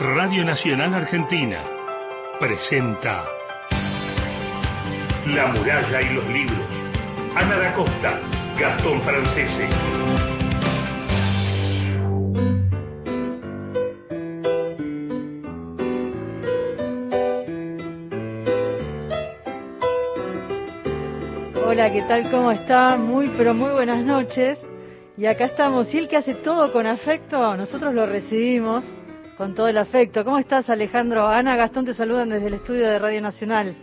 Radio Nacional Argentina presenta La muralla y los libros. Ana da Costa, Gastón Francese. Hola, ¿qué tal? ¿Cómo está? Muy, pero muy buenas noches. Y acá estamos. Y el que hace todo con afecto, nosotros lo recibimos con todo el afecto. ¿Cómo estás, Alejandro? Ana, Gastón te saludan desde el estudio de Radio Nacional.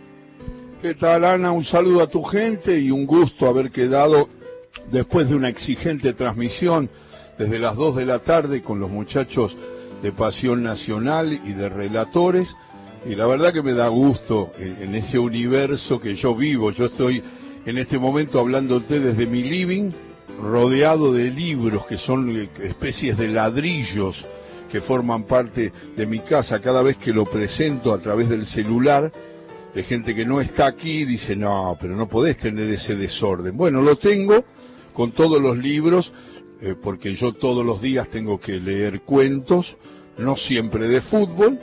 ¿Qué tal, Ana? Un saludo a tu gente y un gusto haber quedado después de una exigente transmisión desde las 2 de la tarde con los muchachos de Pasión Nacional y de Relatores. Y la verdad que me da gusto en ese universo que yo vivo. Yo estoy en este momento hablándote desde mi living, rodeado de libros que son especies de ladrillos que forman parte de mi casa, cada vez que lo presento a través del celular, de gente que no está aquí, dice, no, pero no podés tener ese desorden. Bueno, lo tengo con todos los libros, eh, porque yo todos los días tengo que leer cuentos, no siempre de fútbol,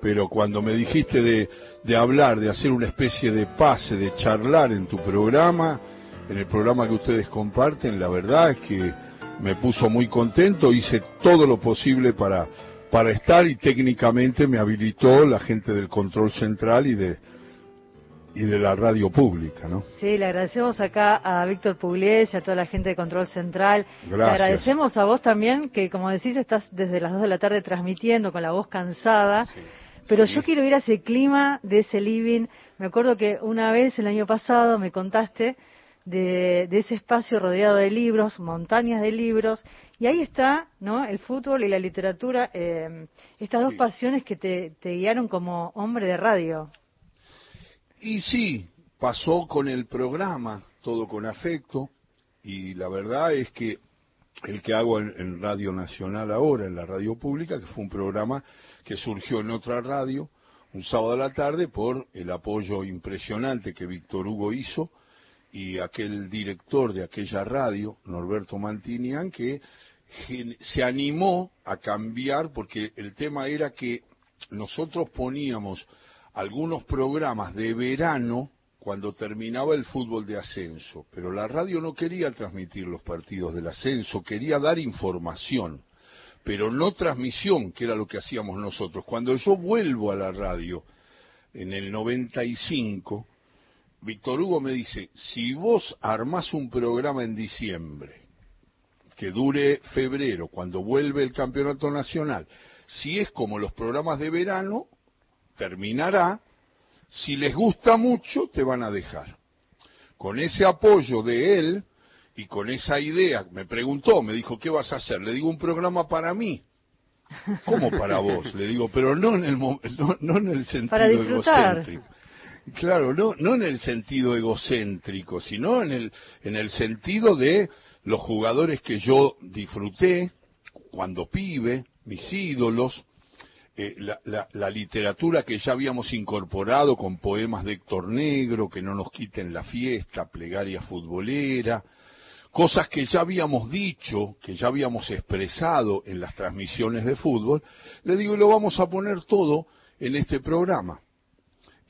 pero cuando me dijiste de, de hablar, de hacer una especie de pase, de charlar en tu programa, en el programa que ustedes comparten, la verdad es que me puso muy contento, hice todo lo posible para, para estar y técnicamente me habilitó la gente del control central y de, y de la radio pública, ¿no? Sí, le agradecemos acá a Víctor Pugliese, a toda la gente de Control Central. Gracias. Le agradecemos a vos también, que como decís, estás desde las 2 de la tarde transmitiendo con la voz cansada. Sí, Pero sí. yo quiero ir a ese clima de ese living. Me acuerdo que una vez, el año pasado, me contaste de, de ese espacio rodeado de libros, montañas de libros, y ahí está, ¿no? El fútbol y la literatura, eh, estas dos Sí. pasiones que te, te guiaron como hombre de radio. Y sí, pasó con el programa, todo con afecto, y la verdad es que el que hago en, en Radio Nacional ahora, en la radio pública, que fue un programa que surgió en otra radio, un sábado a la tarde, por el apoyo impresionante que Víctor Hugo hizo, y aquel director de aquella radio, Norberto Mantinian, que se animó a cambiar, porque el tema era que nosotros poníamos algunos programas de verano cuando terminaba el fútbol de ascenso, pero la radio no quería transmitir los partidos del ascenso, quería dar información, pero no transmisión, que era lo que hacíamos nosotros. Cuando yo vuelvo a la radio en el 95, Víctor Hugo me dice, si vos armás un programa en diciembre, que dure febrero, cuando vuelve el campeonato nacional, si es como los programas de verano, terminará, si les gusta mucho, te van a dejar. Con ese apoyo de él y con esa idea, me preguntó, me dijo, ¿qué vas a hacer? Le digo, un programa para mí. ¿Cómo para vos? Le digo, pero no en el, no, no en el sentido Para disfrutar. egocéntrico. Claro, no, no en el sentido egocéntrico, sino en el, en el sentido de los jugadores que yo disfruté cuando pibe, mis ídolos, eh, la, la- literatura que ya habíamos incorporado con poemas de Héctor Negro, que no nos quiten la fiesta, plegaria futbolera, cosas que ya habíamos dicho, que ya habíamos expresado en las transmisiones de fútbol, le digo, lo vamos a poner todo en este programa.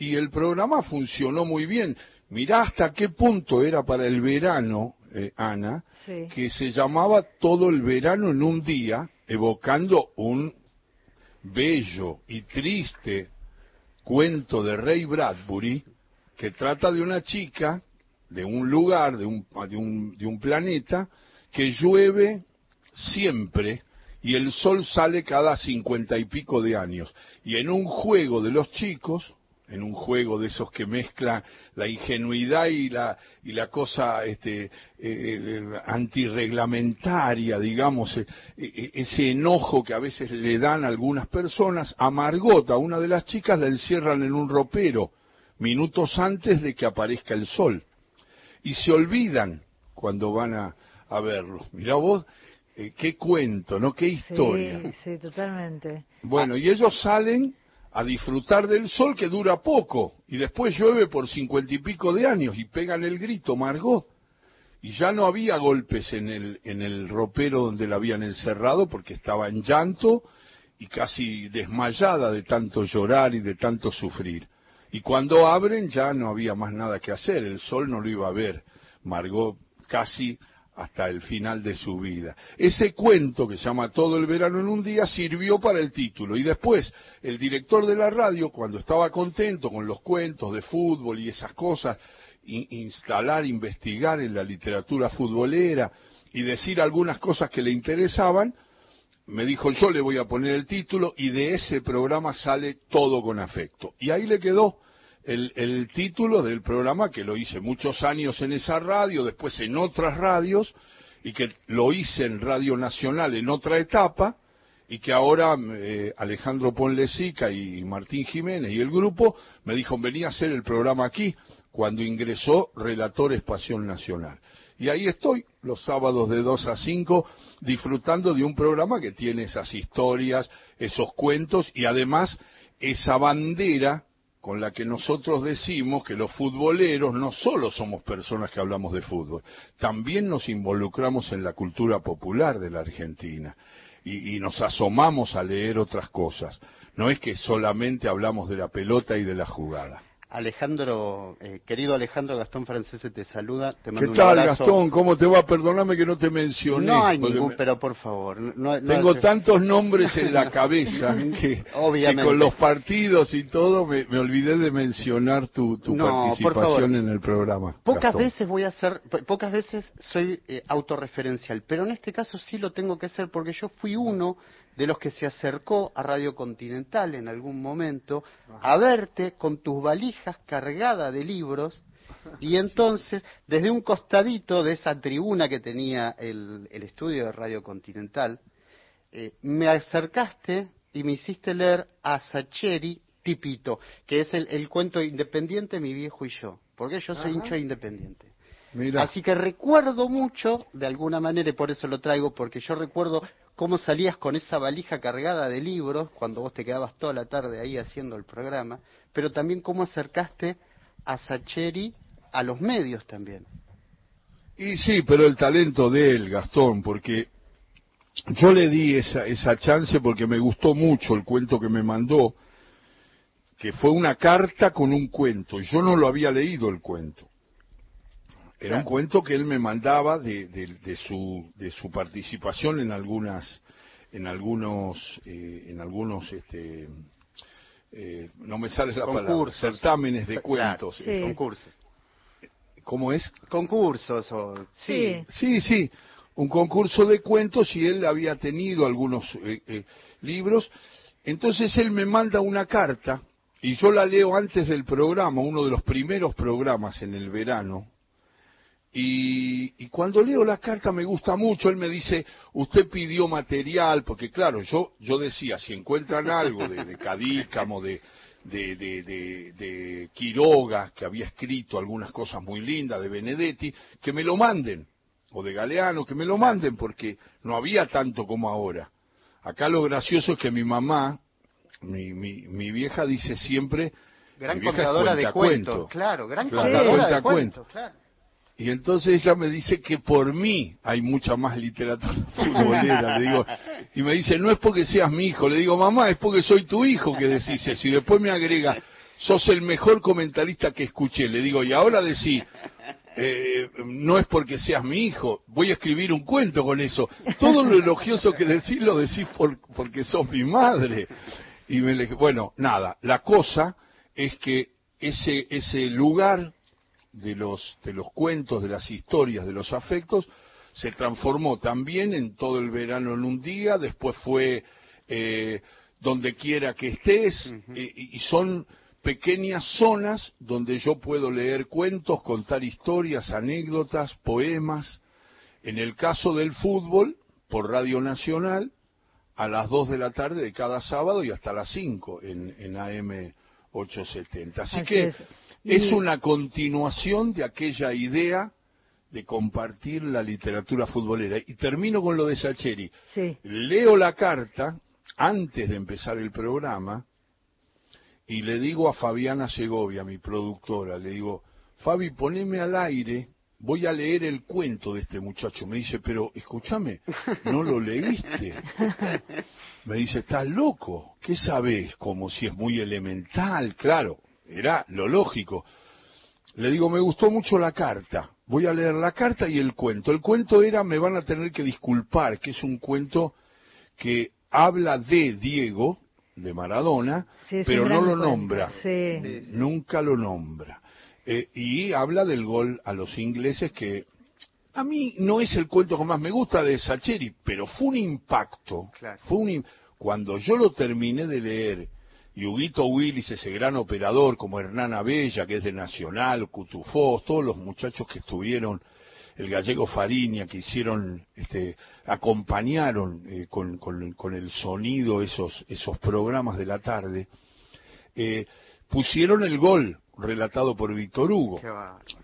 Y el programa funcionó muy bien. Mirá hasta qué punto era para el verano, eh, Ana, Sí. que se llamaba Todo el verano en un día, evocando un bello y triste cuento de Ray Bradbury que trata de una chica, de un lugar, de un, de un, de un planeta, que llueve siempre y el sol sale cada cincuenta y pico de años. Y en un juego de los chicos, en un juego de esos que mezclan la ingenuidad y la, y la cosa este, eh, eh, antirreglamentaria, digamos, eh, eh, ese enojo que a veces le dan a algunas personas, a Margot, a una de las chicas, la encierran en un ropero minutos antes de que aparezca el sol. Y se olvidan cuando van a, a verlo. Mirá vos, qué cuento, ¿no? Qué historia. Sí, sí, totalmente. Bueno, y ellos salen a disfrutar del sol que dura poco y después llueve por cincuenta y pico de años y pegan el grito Margot. Y ya no había golpes en el, en el ropero donde la habían encerrado porque estaba en llanto y casi desmayada de tanto llorar y de tanto sufrir. Y cuando abren ya no había más nada que hacer, el sol no lo iba a ver. Margot casi hasta el final de su vida. Ese cuento que se llama Todo el verano en un día sirvió para el título y después el director de la radio, cuando estaba contento con los cuentos de fútbol y esas cosas, instalar, investigar en la literatura futbolera y decir algunas cosas que le interesaban, me dijo yo le voy a poner el título y de ese programa sale todo con afecto. Y ahí le quedó el, título del programa que lo hice muchos años en esa radio, después en otras radios, y que lo hice en Radio Nacional en otra etapa, y que ahora eh, Alejandro Ponlesica y Martín Jiménez y el grupo me dijo, venía a hacer el programa aquí, cuando ingresó Relator Espación Nacional. Y ahí estoy, los sábados de 2 a 5, disfrutando de un programa que tiene esas historias, esos cuentos y además esa bandera con la que nosotros decimos que los futboleros no solo somos personas que hablamos de fútbol, también nos involucramos en la cultura popular de la Argentina y, nos asomamos a leer otras cosas. No es que solamente hablamos de la pelota y de la jugada. Alejandro, eh, querido Alejandro, Gastón Francese te saluda. Te mando ¿Qué tal, Gastón? ¿Cómo te va? Perdóname que no te mencioné. No hay ningún, pero por favor. tengo tantos nombres en la cabeza que, con los partidos y todo me, olvidé de mencionar tu, participación en el programa. Pocas veces voy a hacer, pocas veces soy eh, autorreferencial, pero en este caso sí lo tengo que hacer porque yo fui uno de los que se acercó a Radio Continental en algún momento a verte con tus valijas cargadas de libros y entonces desde un costadito de esa tribuna que tenía el, estudio de Radio Continental eh, me acercaste y me hiciste leer a Sacheri Tipito, que es el, cuento independiente Mi viejo y yo, porque yo soy hincha independiente. Así que recuerdo mucho, de alguna manera, y por eso lo traigo, porque yo recuerdo cómo salías con esa valija cargada de libros cuando vos te quedabas toda la tarde ahí haciendo el programa, pero también cómo acercaste a Sacheri a los medios también. Y sí, pero el talento de él, Gastón, porque yo le di esa, esa chance porque me gustó mucho el cuento que me mandó, que fue una carta con un cuento. Yo no lo había leído el cuento. Era un cuento que él me mandaba de, de, su, de su participación en algunas, en algunos, eh, en algunos, este, eh, no me sale la palabra, certámenes de cuentos. Concursos. ¿Cómo es? Concursos o sí. Sí, sí, un concurso de cuentos y él había tenido algunos eh, libros. Entonces él me manda una carta y yo la leo antes del programa, uno de los primeros programas en el verano, y, cuando leo la carta me gusta mucho, él me dice, usted pidió material, porque claro, yo, yo decía, si encuentran algo de, de Cadícamo, de, de, de, de, Quiroga, que había escrito algunas cosas muy lindas, de Benedetti, que me lo manden, o de Galeano, que me lo manden, porque no había tanto como ahora. Acá lo gracioso es que mi mamá, mi, mi, mi vieja dice siempre... Gran contadora de cuentos, claro, gran contadora de cuentos, claro. Y entonces ella me dice que por mí hay mucha más literatura futbolera. Le digo, y me dice, no es porque seas mi hijo. Le digo, mamá, es porque soy tu hijo que decís eso. Y después me agrega, sos el mejor comentarista que escuché. Le digo, y ahora decís, eh, no es porque seas mi hijo, voy a escribir un cuento con eso. Todo lo elogioso que decís lo decís por, porque sos mi madre. Y me le bueno, nada, la cosa es que ese, ese lugar de los, de los cuentos, de las historias, de los afectos, se transformó también en todo el verano en un día, después fue eh, donde quiera que estés, eh, y son pequeñas zonas donde yo puedo leer cuentos, contar historias, anécdotas, poemas. En el caso del fútbol, por Radio Nacional, a las 2 de la tarde de cada sábado y hasta las 5 en, en AM 870. Así, que es una continuación de aquella idea de compartir la literatura futbolera. Y termino con lo de Sacheri. Leo la carta antes de empezar el programa y le digo a Fabiana Segovia, mi productora, le digo, Fabi, poneme al aire voy a leer el cuento de este muchacho. Me dice, pero escúchame, ¿no lo leíste? Me dice, estás loco, ¿qué sabes? Como si es muy elemental, claro, era lo lógico. Le digo, me gustó mucho la carta. Voy a leer la carta y el cuento. El cuento era, me van a tener que disculpar, que es un cuento que habla de Diego, de Maradona, Sí, pero no lo cuento. nombra. Sí. Nunca lo nombra. Eh, y habla del gol a los ingleses que a mí no es el cuento que más me gusta de Sacheri, pero fue un impacto. Claro. Fue un Cuando yo lo terminé de leer, y Huguito Willis, ese gran operador, como Hernán Abella, que es de Nacional, Cutufós, todos los muchachos que estuvieron, el gallego Fariña, que hicieron, este, acompañaron eh, con, con- con el sonido esos, esos programas de la tarde, eh, pusieron el gol relatado por Víctor Hugo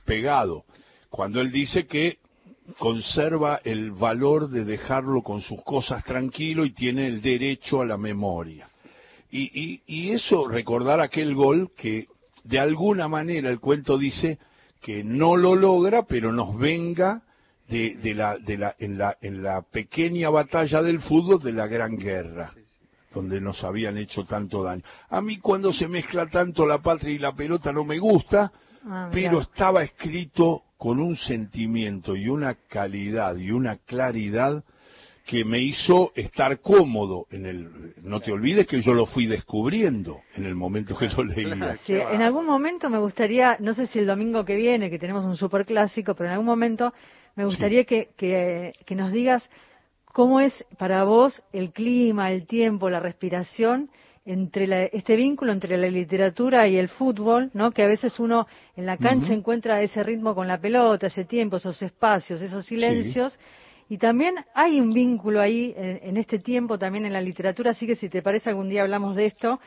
pegado, cuando él dice que conserva el valor de dejarlo con sus cosas tranquilo y tiene el derecho a la memoria. Y, y, y eso, recordar aquel gol que de alguna manera el cuento dice que no lo logra, pero nos venga de, de la, de la, en, la, en la pequeña batalla del fútbol de la Gran Guerra donde nos habían hecho tanto daño. A mí cuando se mezcla tanto la patria y la pelota no me gusta, Ah, pero estaba escrito con un sentimiento y una calidad y una claridad que me hizo estar cómodo en el no te olvides que yo lo fui descubriendo en el momento que lo leía Sí, en algún momento me gustaría, no sé si el domingo que viene, que tenemos un superclásico, pero en algún momento me gustaría que, que, que nos digas cómo es para vos el clima, el tiempo, la respiración entre la- este vínculo entre la literatura y el fútbol, ¿no? Que a veces uno en la cancha Ujú. encuentra ese ritmo con la pelota, ese tiempo, esos espacios, esos silencios. Y también hay un vínculo ahí en, en este tiempo también en la literatura, así que si te parece algún día hablamos de esto.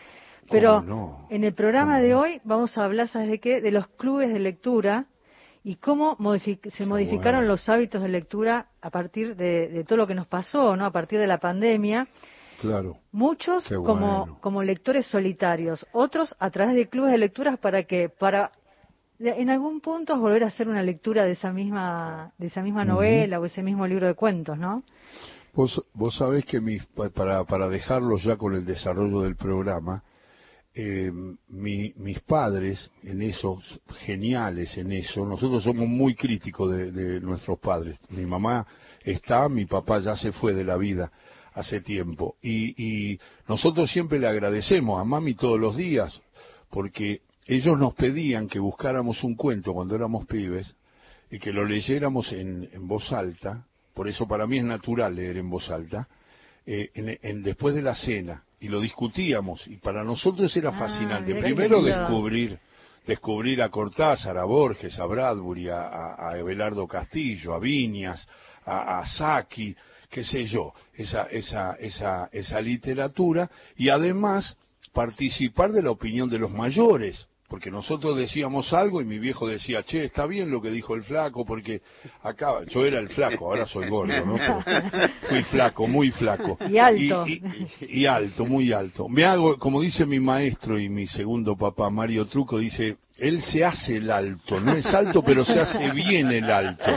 Pero en el programa ¿Cómo de hoy vamos a hablar, ¿sabes de qué? De los clubes de lectura y cómo se modificaron bueno. los hábitos de lectura a partir de, de todo lo que nos pasó, ¿no? A partir de la pandemia. claro Muchos como, como lectores solitarios, otros a través de clubes de lecturas para que para en algún punto volver a hacer una lectura de esa misma de esa misma novela o ese mismo libro de cuentos, ¿no? Vos, vos sabés que mis, pa- para, para dejarlo ya con el desarrollo del programa, eh, mi- mis padres en eso, geniales en eso, nosotros somos muy críticos de, de nuestros padres. Mi mamá está, mi papá ya se fue de la vida hace tiempo. Y, y nosotros siempre le agradecemos a mami todos los días, porque ellos nos pedían que buscáramos un cuento cuando éramos pibes y que lo leyéramos en, en voz alta, por eso para mí es natural leer en voz alta, eh, en- en- después de la cena, y lo discutíamos, y para nosotros era Ah, fascinante. Primero descubrir, descubrir a Cortázar, a Borges, a Bradbury, a, a- a Abelardo Castillo, a Viñas, a, a Saki, qué sé yo, esa, esa, esa, esa literatura, y además participar de la opinión de los mayores, porque nosotros decíamos algo y mi viejo decía, che, está bien lo que dijo el flaco, porque acá, yo era el flaco, ahora soy gordo, ¿no? Fui flaco, muy flaco. Y alto. Y, y- y alto, muy alto. Me hago, como dice mi maestro y mi segundo papá, Mario Truco, dice, él se hace el alto, no es alto, pero se hace bien el alto.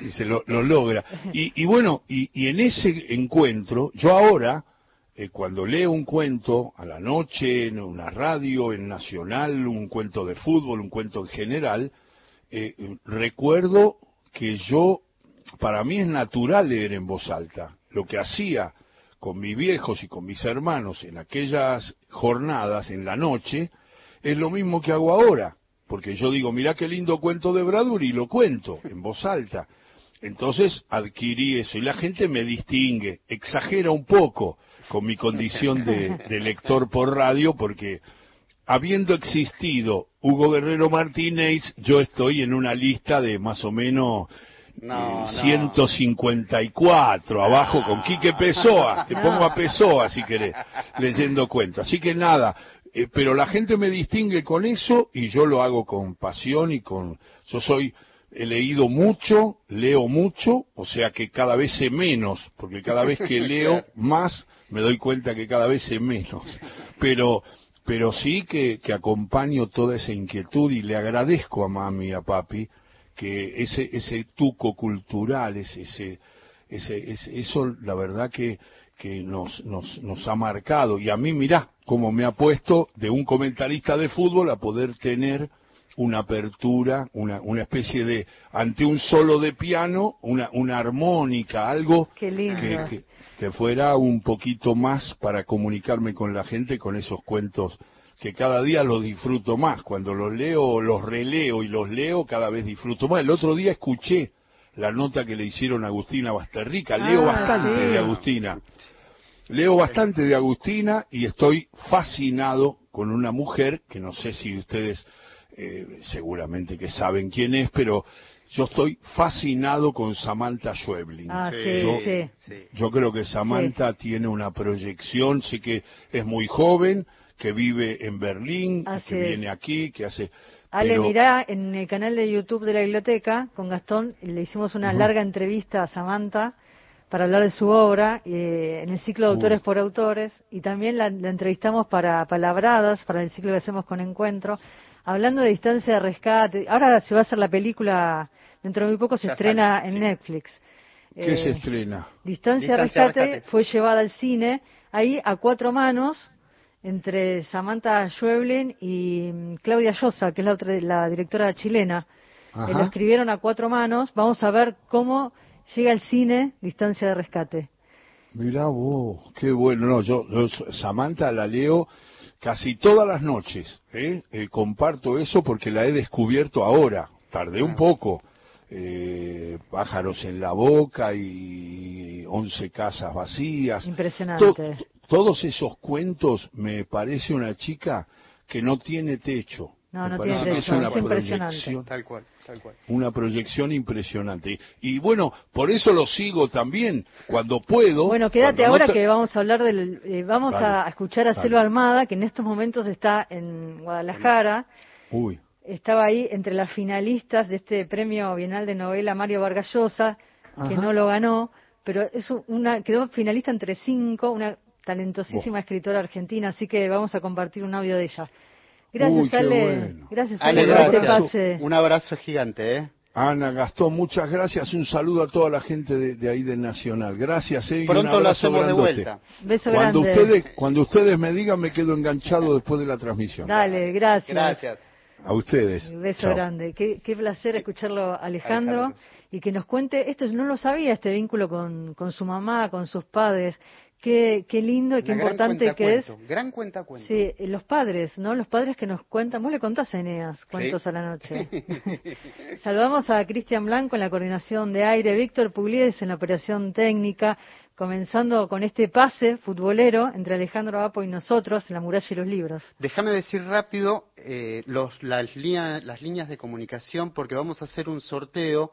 Y se lo, lo logra. Y, y bueno, y, y en ese encuentro, yo ahora, eh, cuando leo un cuento a la noche, en una radio, en Nacional, un cuento de fútbol, un cuento en general, eh, recuerdo que yo, para mí es natural leer en voz alta. Lo que hacía con mis viejos y con mis hermanos en aquellas jornadas, en la noche, es lo mismo que hago ahora. Porque yo digo, mira qué lindo cuento de Bradbury y lo cuento en voz alta. Entonces adquirí eso y la gente me distingue, exagera un poco con mi condición de, de lector por radio porque habiendo existido Hugo Guerrero Martínez, yo estoy en una lista de más o menos No, eh, no. 154 abajo con Quique Pessoa, te pongo a Pessoa si querés, leyendo cuentos. Así que nada, eh, pero la gente me distingue con eso y yo lo hago con pasión y con... Yo soy, he leído mucho, leo mucho, o sea que cada vez sé menos, porque cada vez que leo más me doy cuenta que cada vez sé menos. Pero pero sí que, que acompaño toda esa inquietud y le agradezco a mami y a papi que ese, ese tuco cultural, ese, ese, ese, eso la verdad que, que nos, nos, nos ha marcado. Y a mí, mirá, cómo me ha puesto de un comentarista de fútbol a poder tener una apertura, una, una especie de, ante un solo de piano, una, una armónica, algo que, que, fuera un poquito más para comunicarme con la gente con esos cuentos que cada día los disfruto más. Cuando los leo, los releo y los leo, cada vez disfruto más. El otro día escuché la nota que le hicieron a Agustina Basterrica, leo Ah, bastante sí. de Agustina. Leo bastante de Agustina y estoy fascinado con una mujer que no sé si ustedes eh, seguramente que saben quién es, pero yo estoy fascinado con Samantha Schweblin. Ah, Sí, sí, yo, sí. sí. yo creo que Samantha tiene una proyección, sé que es muy joven, que vive en Berlín, Así que es. viene aquí, que hace... Ale, pero- mirá, en el canal de YouTube de la biblioteca, con Gastón, le hicimos una larga entrevista a Samantha para hablar de su obra eh, en el ciclo de autores por autores y también la, la entrevistamos para Palabradas, para el ciclo que hacemos con Encuentro, hablando de distancia de rescate. Ahora se va a hacer la película, dentro de muy poco se Ya estrena sale, en sí. Netflix. ¿Qué Eh, se estrena? Distancia, de Distancia de rescate, rescate. fue llevada al cine, ahí a cuatro manos, entre Samantha Schweblin y mm, Claudia Llosa, que es la, otra, la directora chilena. Eh, lo escribieron a cuatro manos. Vamos a ver cómo llega al cine Distancia de Rescate. Mirá vos, qué bueno. No, yo, yo Samantha la leo casi todas las noches. ¿eh? Eh, comparto eso porque la he descubierto ahora. Tardé un poco. Eh, pájaros en la boca y once casas vacías. Impresionante. To- to- todos esos cuentos me parece una chica que no tiene techo. No, no tiene que techo, una es impresionante. proyección- Tal cual, tal cual. una proyección impresionante. Y bueno, por eso lo sigo también cuando puedo. Bueno, quédate no ahora te- que vamos a hablar del... eh, vamos Dale, a escuchar a dale. Selva Almada, que en estos momentos está en Guadalajara. Uy, estaba ahí entre las finalistas de este premio Bienal de Novela Mario Vargas Llosa, que Ajá. no lo ganó, pero es una, quedó finalista entre cinco, una talentosísima escritora argentina, así que vamos a compartir un audio de ella. Gracias, Uy, Ale. bueno. Gracias, Ale, Ale, este gracias. pase. Un abrazo gigante, ¿eh? Ana Gastón, muchas gracias. Un saludo a toda la gente de, de ahí del Nacional. Gracias. eh, y un Pronto lo hacemos de grandote. vuelta. Beso Cuando grande. ustedes, cuando ustedes me digan, me quedo enganchado después de la transmisión. Dale, gracias. Gracias. A ustedes. Un beso Chao. grande. Qué, qué placer escucharlo, Alejandro, Alejandro. y que nos cuente, esto no lo sabía, este vínculo con, con su mamá, con sus padres. Qué, qué lindo y qué Una importante que es. Gran cuenta cuento. Sí, los padres, ¿no? Los padres que nos cuentan. Vos le contás a Eneas cuentos a la noche. Saludamos a Cristian Blanco en la coordinación de aire, Víctor Pugliese en la operación técnica, comenzando con este pase futbolero entre Alejandro Apo y nosotros en la muralla y los libros. Déjame decir rápido eh, los- las, línea- las líneas de comunicación porque vamos a hacer un sorteo.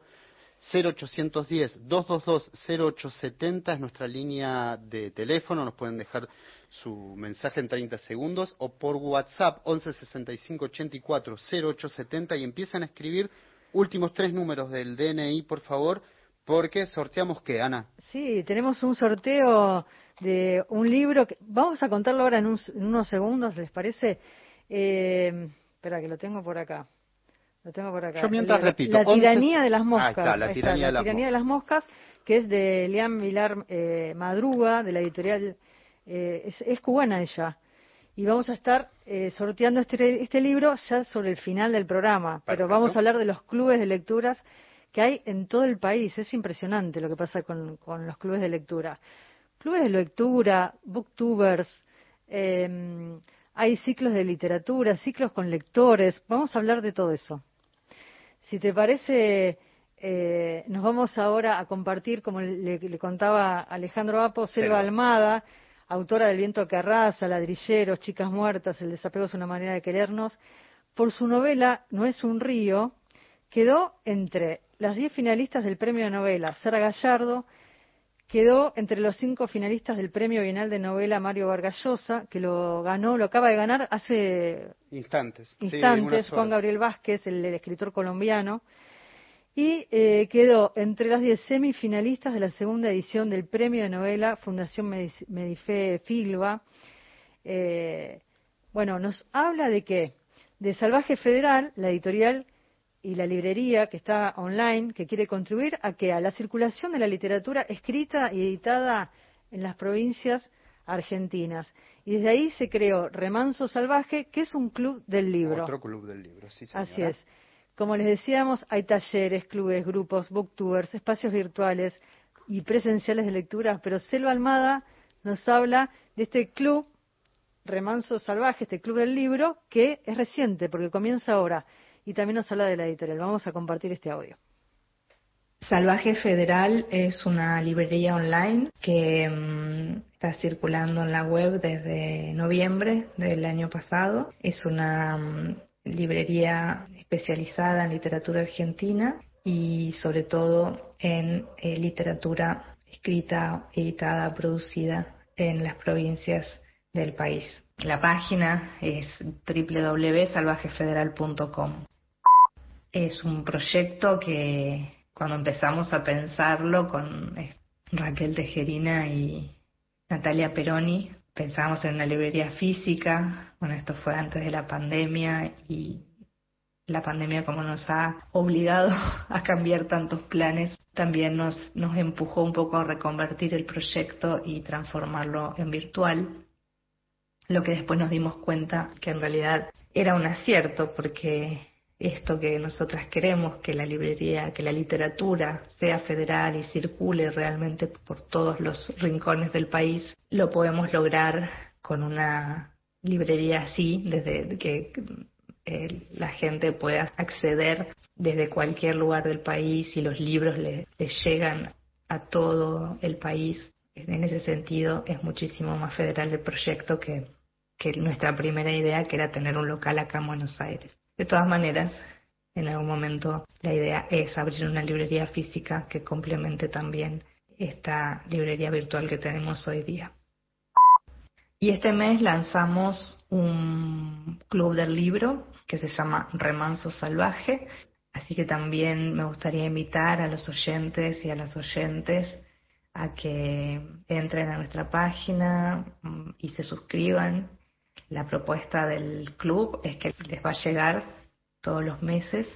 0810-222-0870 es nuestra línea de teléfono. Nos pueden dejar su mensaje en 30 segundos o por WhatsApp 1165-84-0870 y empiezan a escribir últimos tres números del DNI, por favor, porque sorteamos qué, Ana. Sí, tenemos un sorteo de un libro. Que, vamos a contarlo ahora en, un- en unos segundos, ¿les parece? Eh, espera, que lo tengo por acá. Lo tengo por acá. Yo mientras La- repito, La 11 tiranía de las moscas. está, La tiranía de las de las moscas, que es de Liam Vilar eh, Madruga, de la editorial. eh, es, es cubana ella. Y vamos a estar eh, sorteando este, este libro ya sobre el final del programa. Pero vamos a hablar de los clubes de lecturas que hay en todo el país. Es impresionante lo que pasa con, con los clubes de lectura. Clubes de lectura, booktubers, eh, hay ciclos de literatura, ciclos con lectores. Vamos a hablar de todo eso. Si te parece, eh, nos vamos ahora a compartir, como le, le contaba Alejandro Apo, Selva. Almada, autora del Viento que arrasa, Ladrilleros, Chicas Muertas, El desapego es una manera de querernos. Por su novela No es un río, quedó entre las diez finalistas del premio de novela Sara Gallardo, quedó entre los cinco finalistas del premio Bienal de Novela Mario Vargas Llosa, que lo ganó, lo acaba de ganar hace Instantes. Juan. Gabriel Vázquez, el, el escritor colombiano, y eh, quedó entre las diez semifinalistas de la segunda edición del Premio de Novela Fundación Medife Filba. Eh, bueno, nos habla de qué? De Salvaje Federal, la editorial y la librería que está online, que quiere contribuir a que a la circulación de la literatura escrita y editada en las provincias argentinas. Y desde ahí se creó Remanso Salvaje, que es un club del libro. Otro club del libro, sí, señora. Así es. Como les decíamos, hay talleres, clubes, grupos, booktubers, espacios virtuales y presenciales de lectura, pero Selva Almada nos habla de este club Remanso Salvaje, este club del libro, que es reciente porque comienza ahora y también nos habla de la editorial. Vamos a compartir este audio. Salvaje Federal es una librería online que mm, está circulando en la web desde noviembre del año pasado. Es una mm, librería especializada en literatura argentina y sobre todo en eh, literatura escrita, editada, producida en las provincias del país. La página es www.salvajefederal.com. Es un proyecto que cuando empezamos a pensarlo con eh, Raquel Tejerina y Natalia Peroni, pensábamos en una librería física, bueno, esto fue antes de la pandemia y la pandemia como nos ha obligado a cambiar tantos planes, también nos, nos empujó un poco a reconvertir el proyecto y transformarlo en virtual. Lo que después nos dimos cuenta que en realidad era un acierto porque esto que nosotras queremos, que la librería, que la literatura sea federal y circule realmente por todos los rincones del país, lo podemos lograr con una librería así, desde que eh, la gente pueda acceder desde cualquier lugar del país y los libros le, llegan a todo el país. En ese sentido es muchísimo más federal el proyecto que nuestra primera idea, que era tener un local acá en Buenos Aires. De todas maneras, en algún momento la idea es abrir una librería física que complemente también esta librería virtual que tenemos hoy día. Y este mes lanzamos un club del libro que se llama Remanso Salvaje, así que también me gustaría invitar a los oyentes y a las oyentes a que entren a nuestra página mm, y se suscriban la propuesta del club es que les va a llegar todos los meses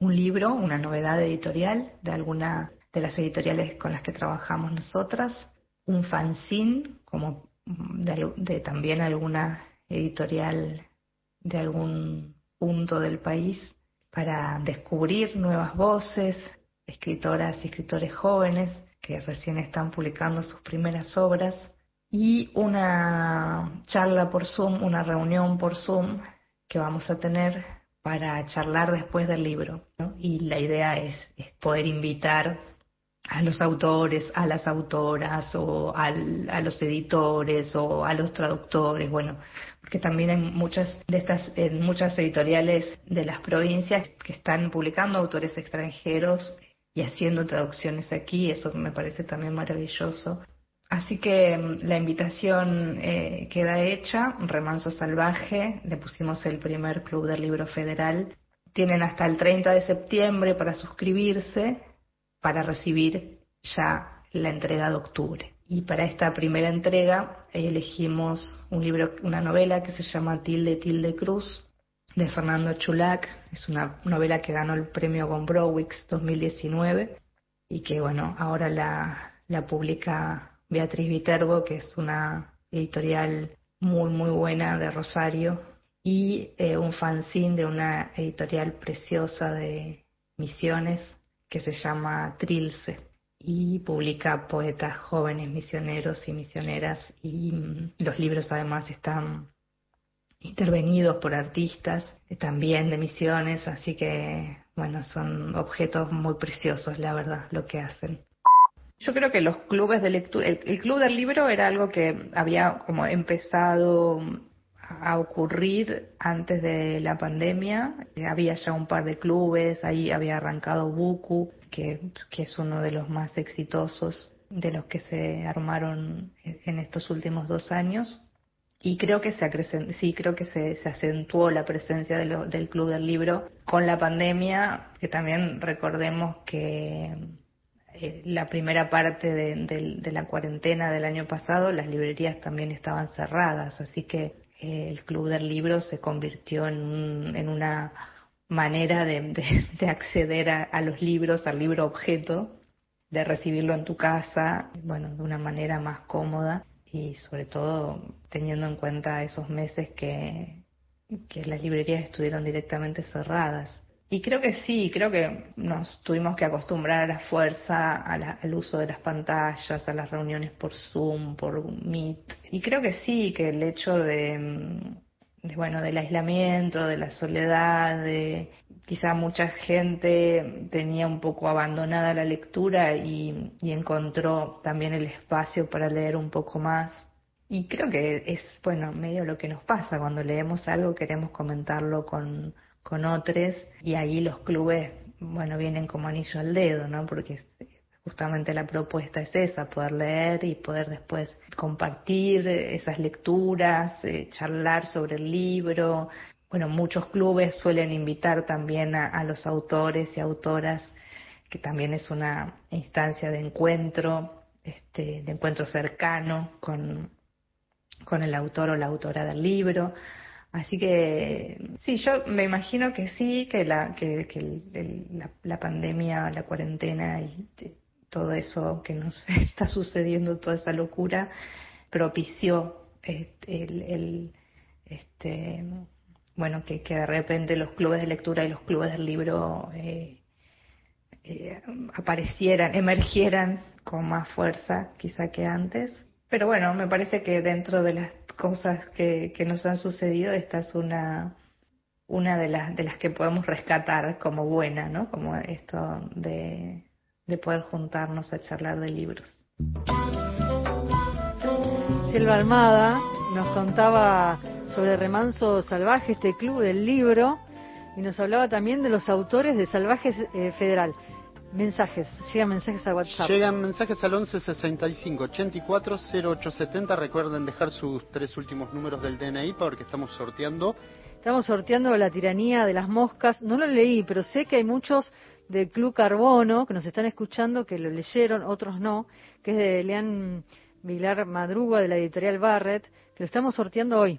un libro, una novedad editorial de alguna de las editoriales con las que trabajamos nosotras, un fanzine como de, también alguna editorial de algún punto del país para descubrir nuevas voces, escritoras y escritores jóvenes que recién están publicando sus primeras obras y una charla por Zoom, una reunión por Zoom que vamos a tener para charlar después del libro. Y la idea es, poder invitar a los autores, a las autoras o a los editores o a los traductores, bueno, porque también hay muchas de estas, en muchas editoriales de las provincias que están publicando autores extranjeros y haciendo traducciones aquí, eso me parece también maravilloso. Así que mm, la invitación eh, queda hecha, Remanso Salvaje, le pusimos el primer club del libro federal. Tienen hasta el 30 de septiembre para suscribirse, para recibir ya la entrega de octubre. Y para esta primera entrega elegimos un libro, una novela que se llama Tilde Tilde Cruz, de Fernando Chulac. Es una novela que ganó el premio Gombrowicz 2019 y que, bueno, ahora la, la publica Beatriz Viterbo, que es una editorial muy, muy buena de Rosario, y eh, un fanzine de una editorial preciosa de Misiones que se llama Trilce y publica poetas jóvenes misioneros y misioneras y mm, los libros además están intervenidos por artistas eh, también de misiones, así que bueno, son objetos muy preciosos, la verdad, lo que hacen. Yo creo que los clubes de lectura, el, club del libro era algo que había como empezado a ocurrir antes de la pandemia. Había ya un par de clubes, ahí había arrancado Buku, que, es uno de los más exitosos de los que se armaron en estos últimos dos años. Y creo que se sí, creo que se, acentuó la presencia del Club del Libro con la pandemia, que también recordemos que eh, la primera parte de, la cuarentena del año pasado, las librerías también estaban cerradas, así que eh, el Club del Libro se convirtió en, una manera de, acceder a, los libros, al libro objeto, de recibirlo en tu casa, bueno, de una manera más cómoda y sobre todo teniendo en cuenta esos meses que, que las librerías estuvieron directamente cerradas. Y creo que sí, creo que nos tuvimos que acostumbrar a la fuerza, al uso de las pantallas, a las reuniones por Zoom, por Meet. Y creo que sí, que el hecho de, bueno, del aislamiento, de la soledad, de quizá mucha gente tenía un poco abandonada la lectura y, y encontró también el espacio para leer un poco más. Y creo que es, bueno, medio lo que nos pasa cuando leemos algo, queremos comentarlo con con otros y ahí los clubes, bueno, vienen como anillo al dedo, ¿no? Porque justamente la propuesta es esa, poder leer y poder después compartir esas lecturas, eh, charlar sobre el libro. Bueno, muchos clubes suelen invitar también a, los autores y autoras, que también es una instancia de encuentro, este, de encuentro cercano con, con el autor o la autora del libro. Así que sí, yo me imagino que sí, que la, que, la, pandemia, la cuarentena y todo eso que nos está sucediendo, toda esa locura, propició este, el, este, bueno, que, de repente los clubes de lectura y los clubes del libro eh, eh, aparecieran, emergieran con más fuerza quizá que antes. Pero bueno, me parece que dentro de las cosas que, que nos han sucedido, esta es una, una de, las, de las que podemos rescatar como buena, ¿no? Como esto de, de poder juntarnos a charlar de libros. Silva Almada nos contaba sobre Remanso Salvaje, este club del libro, y nos hablaba también de los autores de Salvajes eh, Federal. Mensajes, llegan mensajes a WhatsApp. Llegan mensajes al 11 65 84 0870. Recuerden dejar sus tres últimos números del DNI porque estamos sorteando. Estamos sorteando la tiranía de las moscas. No lo leí, pero sé que hay muchos del Club Carbono que nos están escuchando que lo leyeron, otros no, que es de Leán Vilar Madruga de la editorial Barrett, que lo estamos sorteando hoy.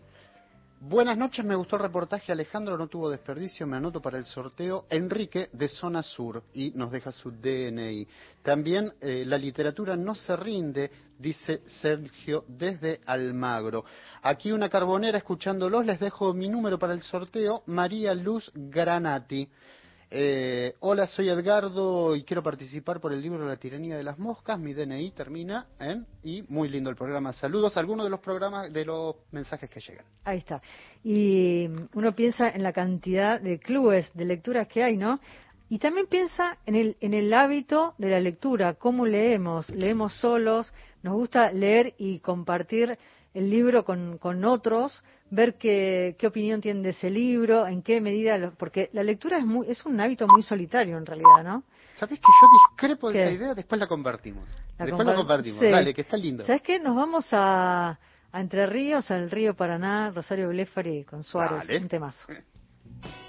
Buenas noches, me gustó el reportaje. Alejandro no tuvo desperdicio, me anoto para el sorteo. Enrique de Zona Sur y nos deja su DNI. También eh, la literatura no se rinde, dice Sergio desde Almagro. Aquí una carbonera escuchándolos, les dejo mi número para el sorteo, María Luz Granati. Eh, hola, soy Edgardo y quiero participar por el libro La tiranía de las moscas. Mi DNI termina en y muy lindo el programa. Saludos a algunos de los programas de los mensajes que llegan. Ahí está. Y uno piensa en la cantidad de clubes de lecturas que hay, ¿no? Y también piensa en el, en el hábito de la lectura, cómo leemos, leemos solos, nos gusta leer y compartir el libro con, con otros, ver qué, qué, opinión tienen de ese libro, en qué medida, porque la lectura es, muy, es un hábito muy solitario en realidad, ¿no? ¿Sabes que yo discrepo de esa idea? Después la compartimos. Después la compartimos, dale, que está lindo. ¿Sabes qué? Nos vamos a, a Entre Ríos, al río Paraná, Rosario Blefari con Suárez, un temazo.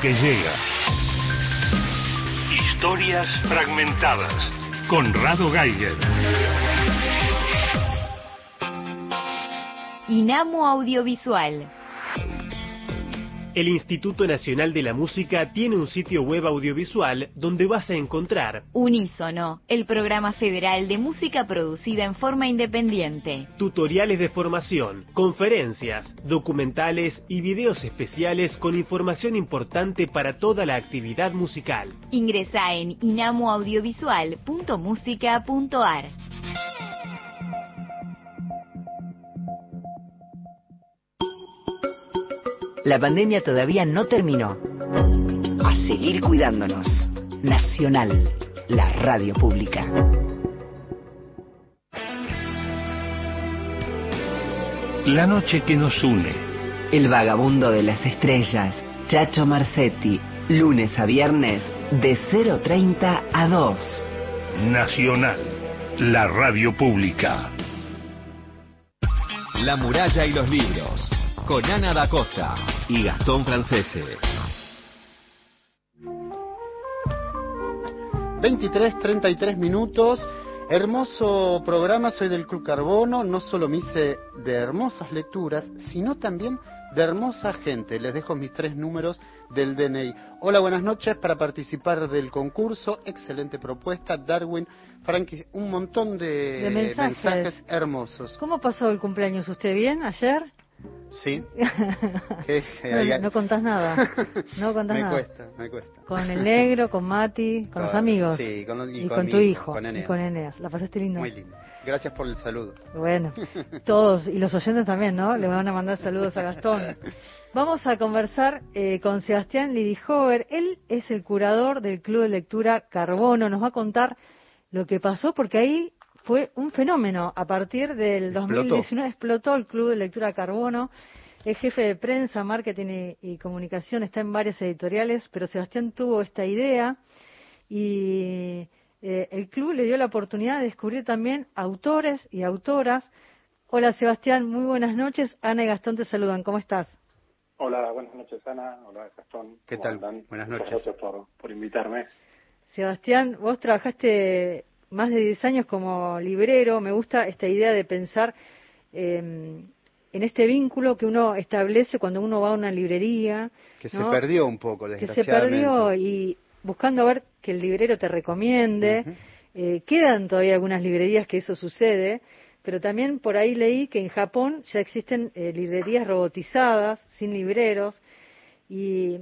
que llega. Historias fragmentadas. Conrado Geiger. Inamo Audiovisual. El Instituto Nacional de la Música tiene un sitio web audiovisual donde vas a encontrar Unísono, el programa federal de música producida en forma independiente. tutoriales de formación, conferencias, documentales y videos especiales con información importante para toda la actividad musical. Ingresa en inamoaudiovisual.musica.ar. La pandemia todavía no terminó. A seguir cuidándonos. Nacional, la radio pública. La noche que nos une. El vagabundo de las estrellas, Chacho Marcetti, lunes a viernes de 0.30 a 2. Nacional, la radio pública. La muralla y los libros, con Ana da Costa y Gastón Francese. 23, 33 minutos. Hermoso programa, soy del Club Carbono. No solo me hice de hermosas lecturas, sino también de hermosa gente. Les dejo mis tres números del DNI. Hola, buenas noches. Para participar del concurso, excelente propuesta. Darwin, Frankie, un montón de, De mensajes. hermosos. ¿Cómo pasó el cumpleaños usted bien ayer? Sí. No, no contás nada. No contás me nada. cuesta, me cuesta. Con el negro, con Mati, con los amigos. sí, con los- y y con con mi tu hijo, con y Eneas. con Eneas. ¿La pasaste lindo? Muy lindo. Gracias por el saludo. Bueno, todos y los oyentes también, ¿no? Le van a mandar saludos a Gastón. Vamos a conversar eh, con Sebastián Lidihover. Él es el curador del Club de Lectura Carbono. Nos va a contar lo que pasó porque ahí fue un fenómeno. A partir del Explotó. 2019 explotó el Club de Lectura Carbono. Es jefe de prensa, marketing y, y comunicación, está en varias editoriales, pero Sebastián tuvo esta idea y eh, el club le dio la oportunidad de descubrir también autores y autoras. Hola Sebastián, muy buenas noches. Ana y Gastón te saludan. ¿Cómo estás? Hola, buenas noches Ana, hola Gastón. ¿Qué ¿Cómo tal? andan? Buenas Muchas noches. Gracias por, por invitarme. Sebastián, vos trabajaste más de 10 años como librero. Me gusta esta idea de pensar eh, en este vínculo que uno establece cuando uno va a una librería. Que se perdió un poco, que se desgraciadamente. perdió y buscando ver que el librero te recomiende. Eh, quedan todavía algunas librerías que eso sucede, pero también por ahí leí que en Japón ya existen eh, librerías robotizadas, sin libreros, y,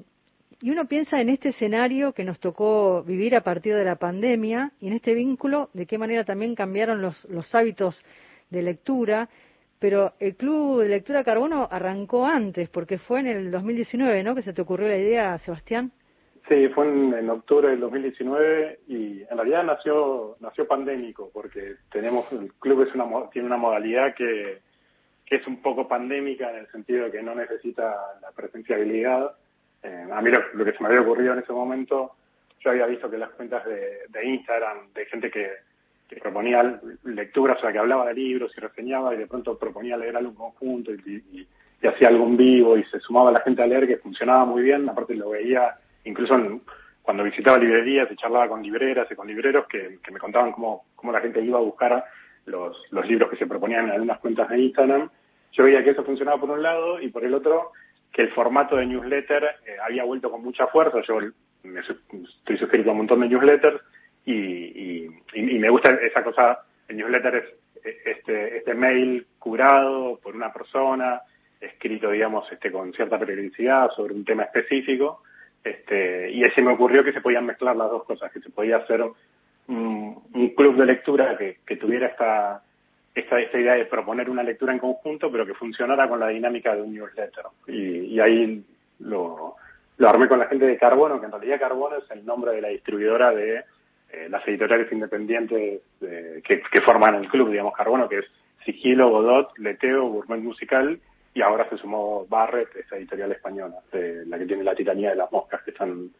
y uno piensa en este escenario que nos tocó vivir a partir de la pandemia y en este vínculo, de qué manera también cambiaron los, los hábitos de lectura. Pero el Club de Lectura Carbono arrancó antes, porque fue en el 2019, ¿no? Que se te ocurrió la idea, Sebastián. Sí, fue en, octubre del 2019 y en realidad nació nació pandémico porque tenemos el club es una tiene una modalidad que, que es un poco pandémica en el sentido de que no necesita la presenciabilidad. Eh, a mí lo, que se me había ocurrido en ese momento, yo había visto que las cuentas de, de Instagram de gente que, proponía lecturas, o sea, que hablaba de libros y reseñaba y de pronto proponía leer algo en conjunto y, hacía algo en vivo y se sumaba la gente a leer que funcionaba muy bien, aparte lo veía incluso en- cuando visitaba librerías y charlaba con libreras y con libreros que, me contaban cómo, cómo la gente iba a buscar los libros que se proponían en algunas cuentas de Instagram. Yo veía que eso funcionaba por un lado y por el otro que el formato de newsletter eh, había vuelto con mucha fuerza. Yo me estoy suscrito a un montón de newsletters y, y, y- me gusta esa cosa. El newsletter es eh, este, este mail curado por una persona, escrito, digamos, este, con cierta periodicidad sobre un tema específico. Este, y así me ocurrió que se podían mezclar las dos cosas, que se podía hacer un, un club de lectura que, que tuviera esta, esta, esta idea de proponer una lectura en conjunto, pero que funcionara con la dinámica de un newsletter. Y, ahí lo, lo armé con la gente de Carbono, que en realidad Carbono es el nombre de la distribuidora de eh, las editoriales independientes eh, que, forman el club, digamos, Carbono, que es Sigilo, Godot, Leteo, Gourmet Musical, y ahora se sumó Barrett, esa editorial española, de la que tiene la titanía de las moscas que están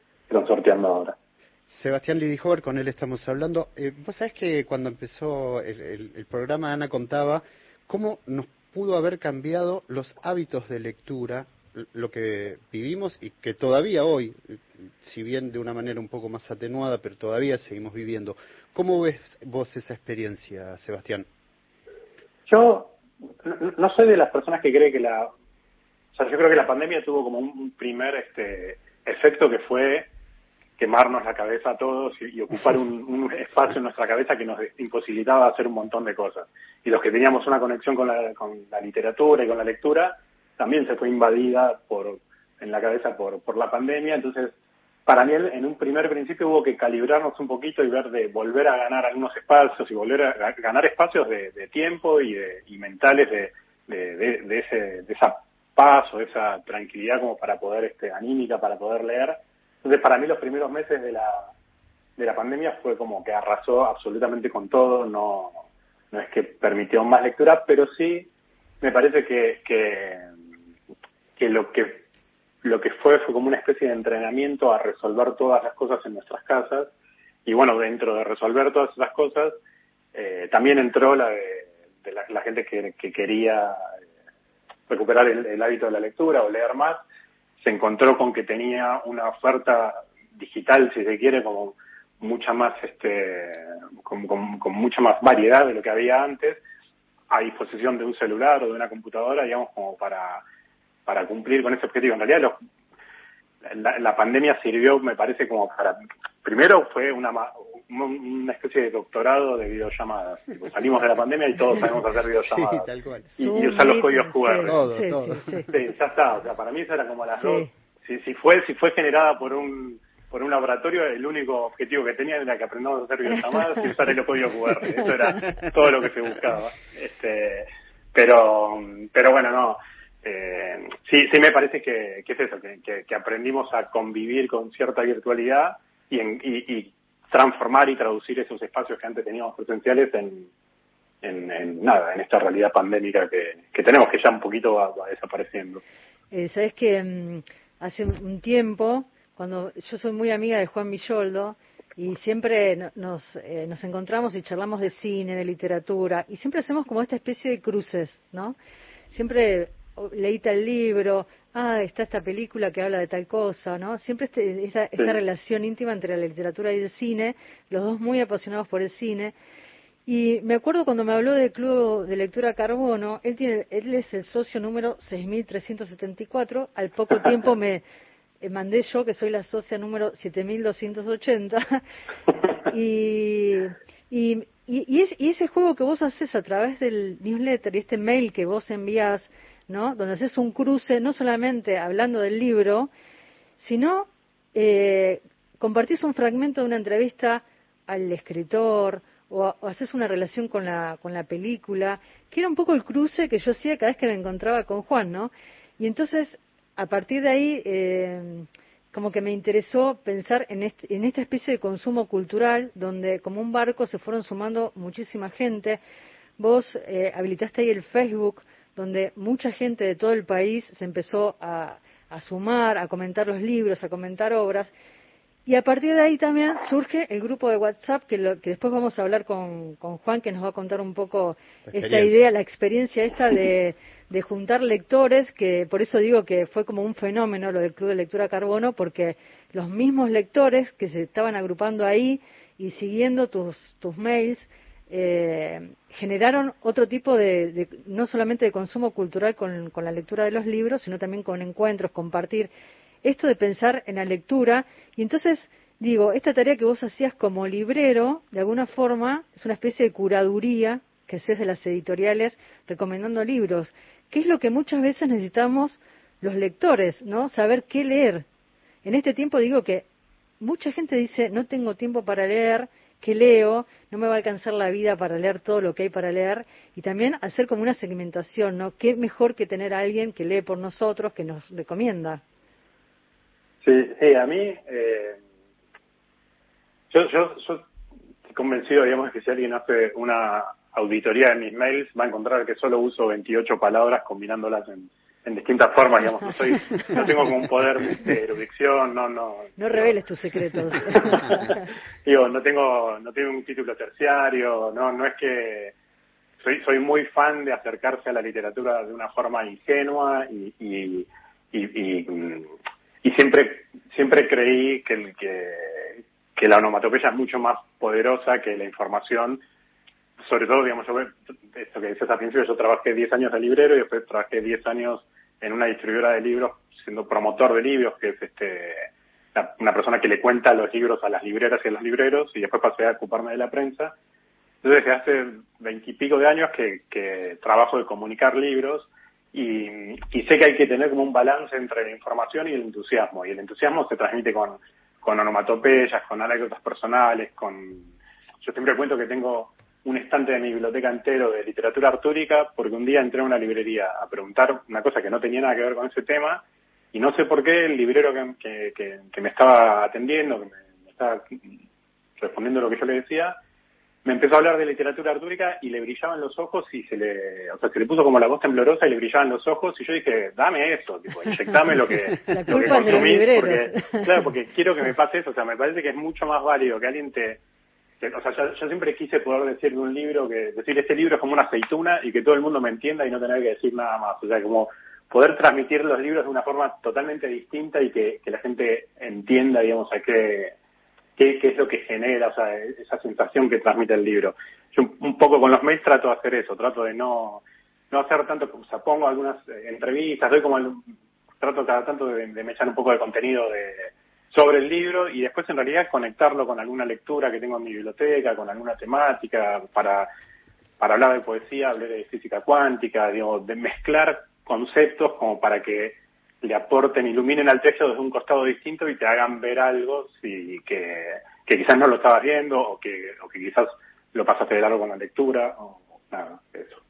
sorteando ahora. Sebastián Lidijover, con él estamos hablando. Eh, Vos sabés que cuando empezó el, el- programa, Ana contaba cómo nos pudo haber cambiado los hábitos de lectura lo que vivimos y que todavía hoy, si bien de una manera un poco más atenuada, pero todavía seguimos viviendo. ¿Cómo ves vos esa experiencia, Sebastián? Yo no, soy de las personas que cree que la... O sea, yo creo que la pandemia tuvo como un primer este efecto que fue quemarnos la cabeza a todos y, ocupar un, espacio en nuestra cabeza que nos imposibilitaba hacer un montón de cosas. Y los que teníamos una conexión con la, con la literatura y con la lectura, también se fue invadida por en la cabeza por, por la pandemia. Entonces, para mí en un primer principio hubo que calibrarnos un poquito y ver de volver a ganar algunos espacios y volver a ganar espacios de, tiempo y, de, y mentales de, de, de, ese, de esa paz o esa tranquilidad como para poder, este, anímica para poder leer entonces, para mí los primeros meses de la, de la pandemia fue como que arrasó absolutamente con todo, no, no es que permitió más lectura, pero sí me parece que, que, que lo que lo que fue fue como una especie de entrenamiento a resolver todas las cosas en nuestras casas. Y bueno dentro de resolver todas esas cosas eh, también entró la de, la, gente que, que quería recuperar el, hábito de la lectura o leer más se encontró con que tenía una oferta digital, si se quiere, como mucha más, este, con, mucha más variedad de lo que había antes, a disposición de un celular o de una computadora, digamos, como para, para cumplir con ese objetivo. En realidad, la, la pandemia sirvió, me parece, como para, primero fue una, una especie de doctorado de videollamadas. salimos de la pandemia y todos sabemos hacer videollamadas. Y, usar los códigos QR. Sí, ya está. O sea, para mí eso era como las dos. Si, si, fue, si fue generada por un por un laboratorio, el único objetivo que tenía era que aprendamos a hacer videollamadas y usar el código QR. Eso era todo lo que se buscaba. Este, pero, pero bueno, no. Eh, sí, sí me parece que, que es eso, que, que, aprendimos a convivir con cierta virtualidad y, en, y transformar y traducir esos espacios que antes teníamos presenciales en, en, nada, en esta realidad pandémica que, que tenemos, que ya un poquito va, desapareciendo. Eh, Sabes que mm, hace un tiempo, cuando yo soy muy amiga de Juan Villoldo, y siempre nos, eh, nos encontramos y charlamos de cine, de literatura, y siempre hacemos como esta especie de cruces, ¿no? Siempre leí tal libro, ah, está esta película que habla de tal cosa, ¿no? Siempre este, esta, esta relación íntima entre la literatura y el cine, los dos muy apasionados por el cine. Y me acuerdo cuando me habló del Club de Lectura Carbono, él, tiene, él es el socio número 6374, al poco tiempo me eh, mandé yo, que soy la socia número 7280, y, y, y, y, ese juego que vos haces a través del newsletter y este mail que vos envías ¿no? Donde haces un cruce, no solamente hablando del libro, sino eh, compartís un fragmento de una entrevista al escritor o, haces una relación con la, con la película, que era un poco el cruce que yo hacía cada vez que me encontraba con Juan, ¿no? Y entonces, a partir de ahí, eh, como que me interesó pensar en, este, en esta especie de consumo cultural, donde como un barco se fueron sumando muchísima gente. Vos eh, habilitaste ahí el Facebook, donde mucha gente de todo el país se empezó a, sumar, a comentar los libros, a comentar obras. Y a partir de ahí también surge el grupo de WhatsApp, que, que después vamos a hablar con, Juan, que nos va a contar un poco esta idea, la experiencia esta de, de, juntar lectores, que por eso digo que fue como un fenómeno lo del Club de Lectura Carbono, porque los mismos lectores que se estaban agrupando ahí y siguiendo tus, tus mails, eh, generaron otro tipo de, no solamente de consumo cultural con, la lectura de los libros, sino también con encuentros, compartir. Esto de pensar en la lectura, y entonces digo, esta tarea que vos hacías como librero, de alguna forma, es una especie de curaduría que haces de las editoriales recomendando libros, que es lo que muchas veces necesitamos los lectores, ¿no? Saber qué leer. En este tiempo digo que mucha gente dice, no tengo tiempo para leer, que leo, no me va a alcanzar la vida para leer todo lo que hay para leer y también hacer como una segmentación, ¿no? ¿Qué mejor que tener a alguien que lee por nosotros, que nos recomienda? Sí, sí a mí, eh, yo, yo, yo estoy convencido, digamos, que si alguien hace una auditoría de mis mails va a encontrar que solo uso 28 palabras combinándolas en en distintas formas, digamos, no, soy, no tengo como un poder de erudición, no, no. No reveles tus secretos. Digo, no tengo, no tengo un título terciario, no, no es que soy, soy muy fan de acercarse a la literatura de una forma ingenua y, y, siempre siempre creí que, el, que, que la onomatopeya es mucho más poderosa que la información. Sobre todo, digamos, yo, esto que dices al principio, yo trabajé 10 años de librero y después trabajé 10 años en una distribuidora de libros siendo promotor de libros, que es este una persona que le cuenta los libros a las libreras y a los libreros, y después pasé a ocuparme de la prensa. Entonces, hace veintipico de años que, que trabajo de comunicar libros y, y, sé que hay que tener como un balance entre la información y el entusiasmo. Y el entusiasmo se transmite con, con onomatopeyas, con anécdotas personales, con... Yo siempre cuento que tengo un estante de mi biblioteca entero de literatura artúrica porque un día entré a una librería a preguntar una cosa que no tenía nada que ver con ese tema y no sé por qué el librero que, que, que, me estaba atendiendo, que me, estaba respondiendo lo que yo le decía, me empezó a hablar de literatura artúrica y le brillaban los ojos y se le, o sea, se le puso como la voz temblorosa y le brillaban los ojos y yo dije, dame eso, tipo, inyectame lo que, la lo que consumís, porque, claro, porque quiero que me pase eso, o sea, me parece que es mucho más válido que alguien te, o sea, yo, yo, siempre quise poder decir de un libro que, decir este libro es como una aceituna y que todo el mundo me entienda y no tener que decir nada más, o sea, como poder transmitir los libros de una forma totalmente distinta y que, la gente entienda, digamos, a qué, qué, qué, es lo que genera, o sea, esa sensación que transmite el libro. Yo un, poco con los mails trato de hacer eso, trato de no, no hacer tanto, o sea, pongo algunas eh, entrevistas, doy como el, trato cada tanto de, de me echar un poco de contenido de sobre el libro y después en realidad conectarlo con alguna lectura que tengo en mi biblioteca, con alguna temática, para, para hablar de poesía, hablar de física cuántica, digo, de mezclar conceptos como para que le aporten, iluminen al texto desde un costado distinto y te hagan ver algo si, que, que quizás no lo estabas viendo o que, o que quizás lo pasaste de largo con la lectura o nada, eso.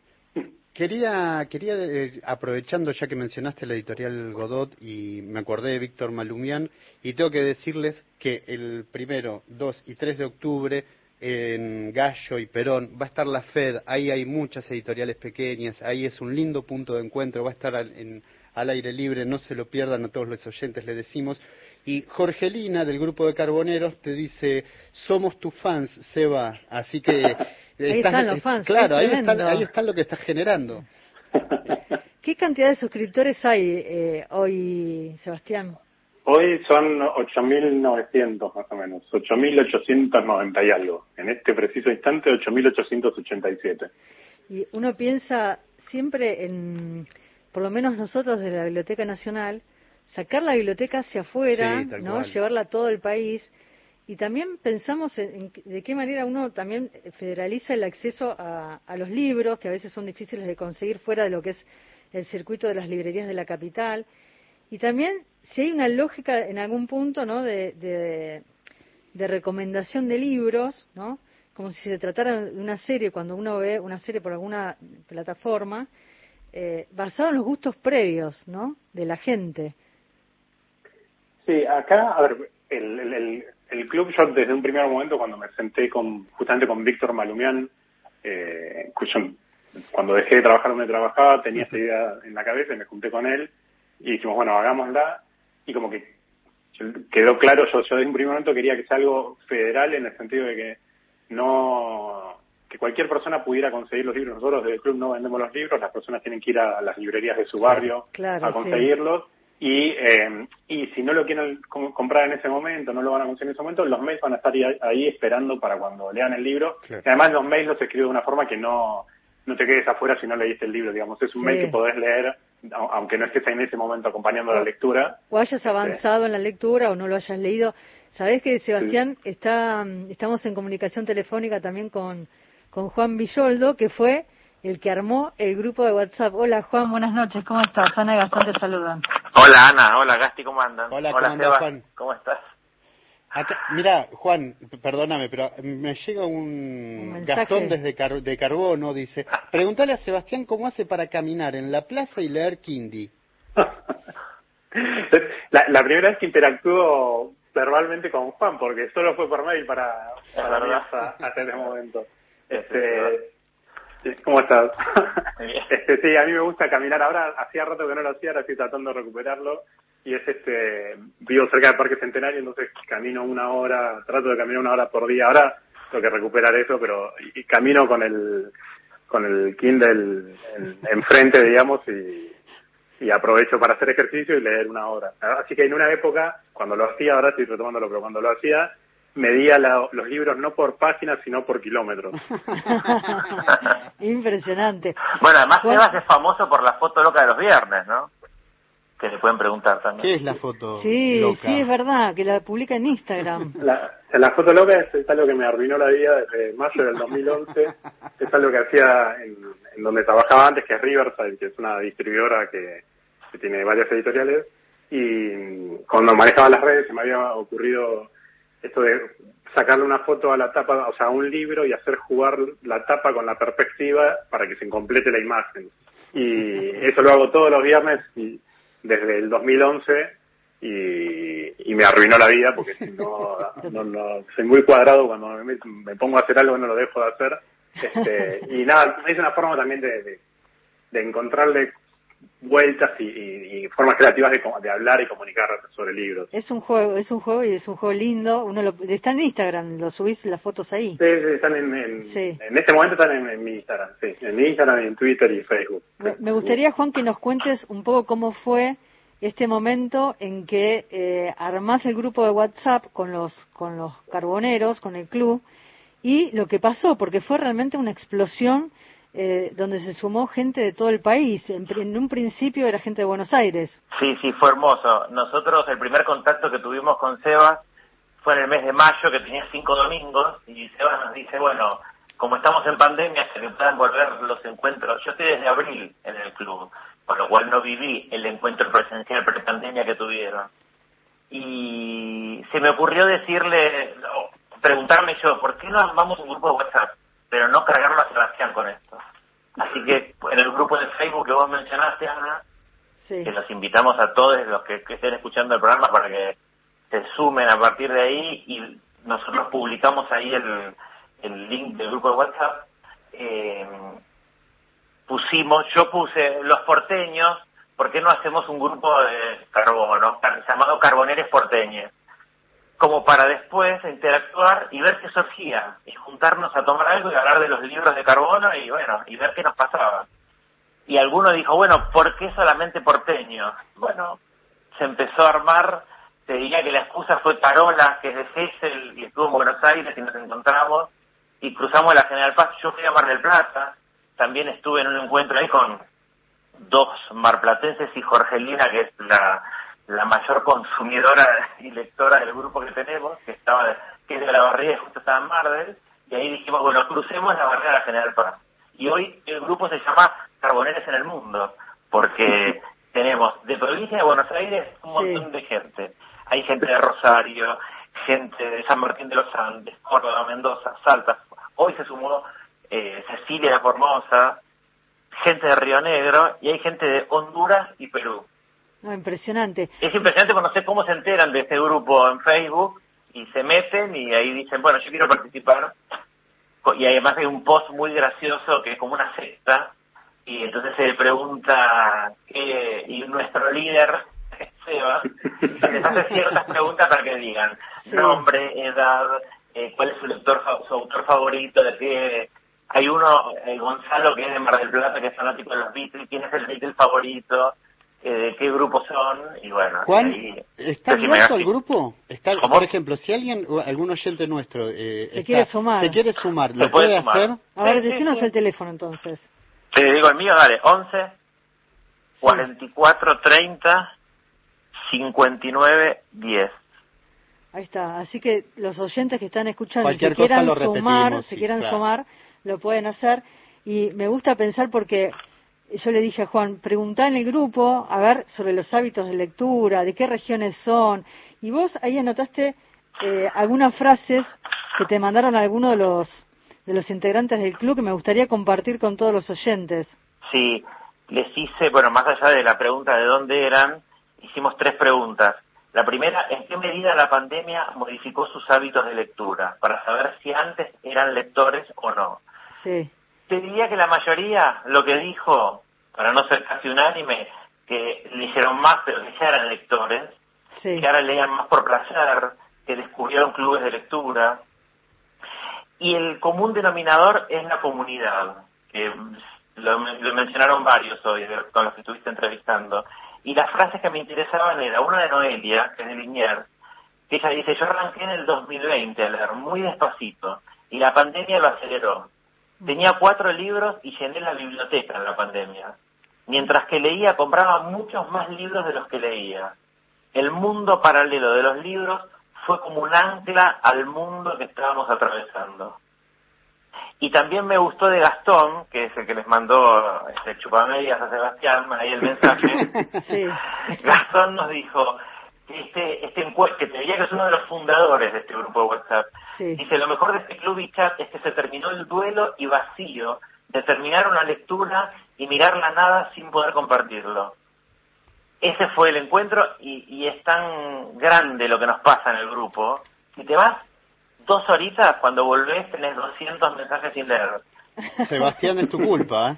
Quería, quería eh, aprovechando ya que mencionaste la editorial Godot y me acordé de Víctor Malumian, y tengo que decirles que el primero, 2 y 3 de octubre en Gallo y Perón, va a estar la FED, ahí hay muchas editoriales pequeñas, ahí es un lindo punto de encuentro, va a estar al, en, al aire libre, no se lo pierdan a todos los oyentes, le decimos. Y Jorgelina, del grupo de Carboneros, te dice, somos tus fans, Seba, así que... ahí están los fans. Claro, ahí están, ahí están lo que estás generando. ¿Qué cantidad de suscriptores hay eh, hoy, Sebastián? Hoy son 8.900 más o menos, 8.890 y algo. En este preciso instante, 8.887. Y uno piensa siempre en, por lo menos nosotros de la Biblioteca Nacional, sacar la biblioteca hacia afuera, sí, ¿no? llevarla a todo el país. Y también pensamos en, en, de qué manera uno también federaliza el acceso a, a los libros, que a veces son difíciles de conseguir fuera de lo que es el circuito de las librerías de la capital. Y también si hay una lógica en algún punto ¿no? de, de, de, recomendación de libros, ¿no? como si se tratara de una serie, cuando uno ve una serie por alguna plataforma, eh, basado en los gustos previos ¿no? de la gente. Sí, acá, a ver, el, el, el, club, yo desde un primer momento, cuando me senté con justamente con Víctor Malumián, eh, cuando dejé de trabajar donde trabajaba, tenía esta idea en la cabeza y me junté con él y dijimos, bueno, hagámosla. Y como que quedó claro, yo, yo desde un primer momento quería que sea algo federal en el sentido de que no que cualquier persona pudiera conseguir los libros. Nosotros desde el club no vendemos los libros, las personas tienen que ir a las librerías de su barrio claro, a conseguirlos. Sí. Y, eh, y si no lo quieren comprar en ese momento, no lo van a conseguir en ese momento, los mails van a estar ahí esperando para cuando lean el libro. Claro. Y además los mails los escribo de una forma que no, no te quedes afuera si no leíste el libro, digamos. Es un Sí. mail que podés leer aunque no estés en ese momento acompañando la lectura. o hayas avanzado en la lectura o no lo hayas leído. Sabés que Sebastián está, estamos en comunicación telefónica también con, con Juan Villoldo, que fue el que armó el grupo de WhatsApp. Hola Juan, buenas noches, ¿cómo estás? Ana y Gastón te saludan. Hola Ana, hola Gasti, ¿cómo andan? Hola, hola ¿cómo Seba, Juan? ¿cómo estás? Acá, mira, Juan, perdóname, pero me llega un. Gastón desde Car- de Carbono, dice, pregúntale a Sebastián cómo hace para caminar en la plaza y leer Kindy. la, la primera vez que interactúo verbalmente con Juan, porque solo fue por mail para, para verdad. hasta, hasta ese momento. Este, ¿Cómo estás? Muy bien. Este, sí, a mí me gusta caminar ahora, hacía rato que no lo hacía, ahora estoy tratando de recuperarlo. Y es este, vivo cerca del Parque Centenario, entonces camino una hora, trato de caminar una hora por día. Ahora tengo que recuperar eso, pero y, y camino con el, con el Kindle en- enfrente, digamos, y, y aprovecho para hacer ejercicio y leer una hora. Así que en una época, cuando lo hacía, ahora estoy retomándolo, pero cuando lo hacía, medía la- los libros no por páginas, sino por kilómetros. Impresionante. Bueno, además Juan- Sebas es famoso por la foto loca de los viernes, ¿no? Que le pueden preguntar también. ¿Qué es la foto Sí, loca? sí, es verdad, que la publica en Instagram. La, la foto loca es, es algo que me arruinó la vida desde mayo del 2011. es algo que hacía en, en donde trabajaba antes, que es Riverside, que es una distribuidora que, que tiene varias editoriales. Y cuando manejaba las redes se me había ocurrido esto de sacarle una foto a la tapa, o sea, a un libro y hacer jugar la tapa con la perspectiva para que se complete la imagen. Y eso lo hago todos los viernes y desde el 2011 y, y me arruinó la vida porque no, no, no- soy muy cuadrado cuando me, me pongo a hacer algo no lo dejo de hacer. Este, y nada, es una forma también de, de, de encontrarle vueltas y, y- y formas creativas de, hablar y comunicar sobre libros. Es un juego, es un juego y es un juego lindo. Uno lo, está en Instagram, lo subís las fotos ahí. Sí, sí, están en, en, Sí. en este momento están en, en mi Instagram, sí, en mi Instagram, en Twitter y Facebook. Me, me gustaría, Juan, que nos cuentes un poco cómo fue este momento en que eh, armás el grupo de WhatsApp con los, con los carboneros, con el club, y lo que pasó, porque fue realmente una explosión eh, donde se sumó gente de todo el país. En, un principio era gente de Buenos Aires. Sí, sí, fue hermoso. Nosotros, el primer contacto que tuvimos con Sebas fue en el mes de mayo, que tenía cinco domingos, y Sebas nos dice, bueno, como estamos en pandemia, que puedan volver los encuentros. Yo estoy desde abril en el club, con lo cual no viví el encuentro presencial pre-pandemia que tuvieron. Y se me ocurrió decirle, preguntarme yo, ¿por qué no armamos un grupo de WhatsApp? Pero no cargarlo a Sebastián con esto. Así que en el grupo de Facebook que vos mencionaste, Ana, Sí. que los invitamos a todos los que, que estén escuchando el programa para que se sumen a partir de ahí y nosotros publicamos ahí el, el link del grupo de WhatsApp. Eh, pusimos, yo puse los porteños, ¿por qué no hacemos un grupo de carbono car- llamado Carboneres Porteños? Como para después interactuar y ver qué surgía, y juntarnos a tomar algo y hablar de los libros de carbono y bueno, y ver qué nos pasaba. Y alguno dijo, bueno, ¿por qué solamente porteños? Bueno, se empezó a armar, te diría que la excusa fue Tarola, que es de Gesell y estuvo en Buenos Aires y nos encontramos y cruzamos la General Paz. Yo fui a Mar del Plata, también estuve en un encuentro ahí con dos marplatenses y Jorgelina, que es la, la mayor consumidora y lectora del grupo que tenemos, que estaba que es de la barriga y justo estaba en Mardel, y ahí dijimos, bueno, crucemos la barrera de la General Paz. Y hoy el grupo se llama Carboneres en el Mundo, porque tenemos de provincia de Buenos Aires un montón de gente. Hay gente de Rosario, gente de San Martín de los Andes, Córdoba, Mendoza, Salta. Hoy se sumó eh, Cecilia de Formosa, gente de Río Negro y hay gente de Honduras y Perú. Impresionante. Es impresionante conocer cómo se enteran de este grupo en Facebook y se meten y ahí dicen, bueno, yo quiero participar. Y además hay un post muy gracioso que es como una secta y entonces se le pregunta qué- y nuestro líder, Seba, les hace ciertas preguntas para que digan nombre, edad, eh, cuál es su lector, su autor favorito, de qué... Hay uno, eh, Gonzalo, que es de Mar del Plata, que es fanático de los Beatles, quién es el Beatle favorito, eh, de qué grupo son, y bueno. Ahí- ¿está abierto el grupo? Está, ¿Cómo? por ejemplo, si alguien, o algún oyente nuestro eh, Se está- quiere sumar. se quiere sumar, Se ¿lo puede puede sumar. hacer? A ver, decinos el teléfono entonces. Te digo el mío, dale, 11 44 30 59 10. Ahí está. Así que los oyentes que están escuchando y Cualquier se cosa quieran sumar, se sí, quieran claro. sumar, lo pueden hacer. Y me gusta pensar porque yo le dije a Juan, preguntá en el grupo, a ver, sobre los hábitos de lectura, de qué regiones son. Y vos ahí anotaste eh, algunas frases que te mandaron algunos de los de los integrantes del club que me gustaría compartir con todos los oyentes. Sí, les hice, bueno, más allá de la pregunta de dónde eran, hicimos tres preguntas. La primera, ¿en qué medida la pandemia modificó sus hábitos de lectura? Para saber si antes eran lectores o no. Sí. Te diría que la mayoría lo que dijo, para no ser casi unánime, que leyeron más, pero que ya eran lectores, Sí. que ahora leían más por placer, que descubrieron clubes de lectura. Y el común denominador es la comunidad, que lo, lo mencionaron varios hoy, con los que estuviste entrevistando. Y las frases que me interesaban era una de Noelia, que es de Liniers, que ella dice, yo arranqué en el 2020 a leer muy despacito y la pandemia lo aceleró. Tenía cuatro libros y llené la biblioteca en la pandemia. Mientras que leía, compraba muchos más libros de los que leía. El mundo paralelo de los libros fue como un ancla al mundo que estábamos atravesando. Y también me gustó de Gastón, que es el que les mandó este, chupamedias a Sebastián, ahí el mensaje. Sí. Gastón nos dijo este, este encuentro, que te diría que es uno de los fundadores de este grupo de WhatsApp, Sí. dice, lo mejor de este club y chat es que se terminó el duelo y vacío de terminar una lectura y mirar la nada sin poder compartirlo. Ese fue el encuentro y, y es tan grande lo que nos pasa en el grupo, que te vas dos horitas, cuando volvés tenés 200 mensajes sin leer. Sebastián, es tu culpa, ¿eh?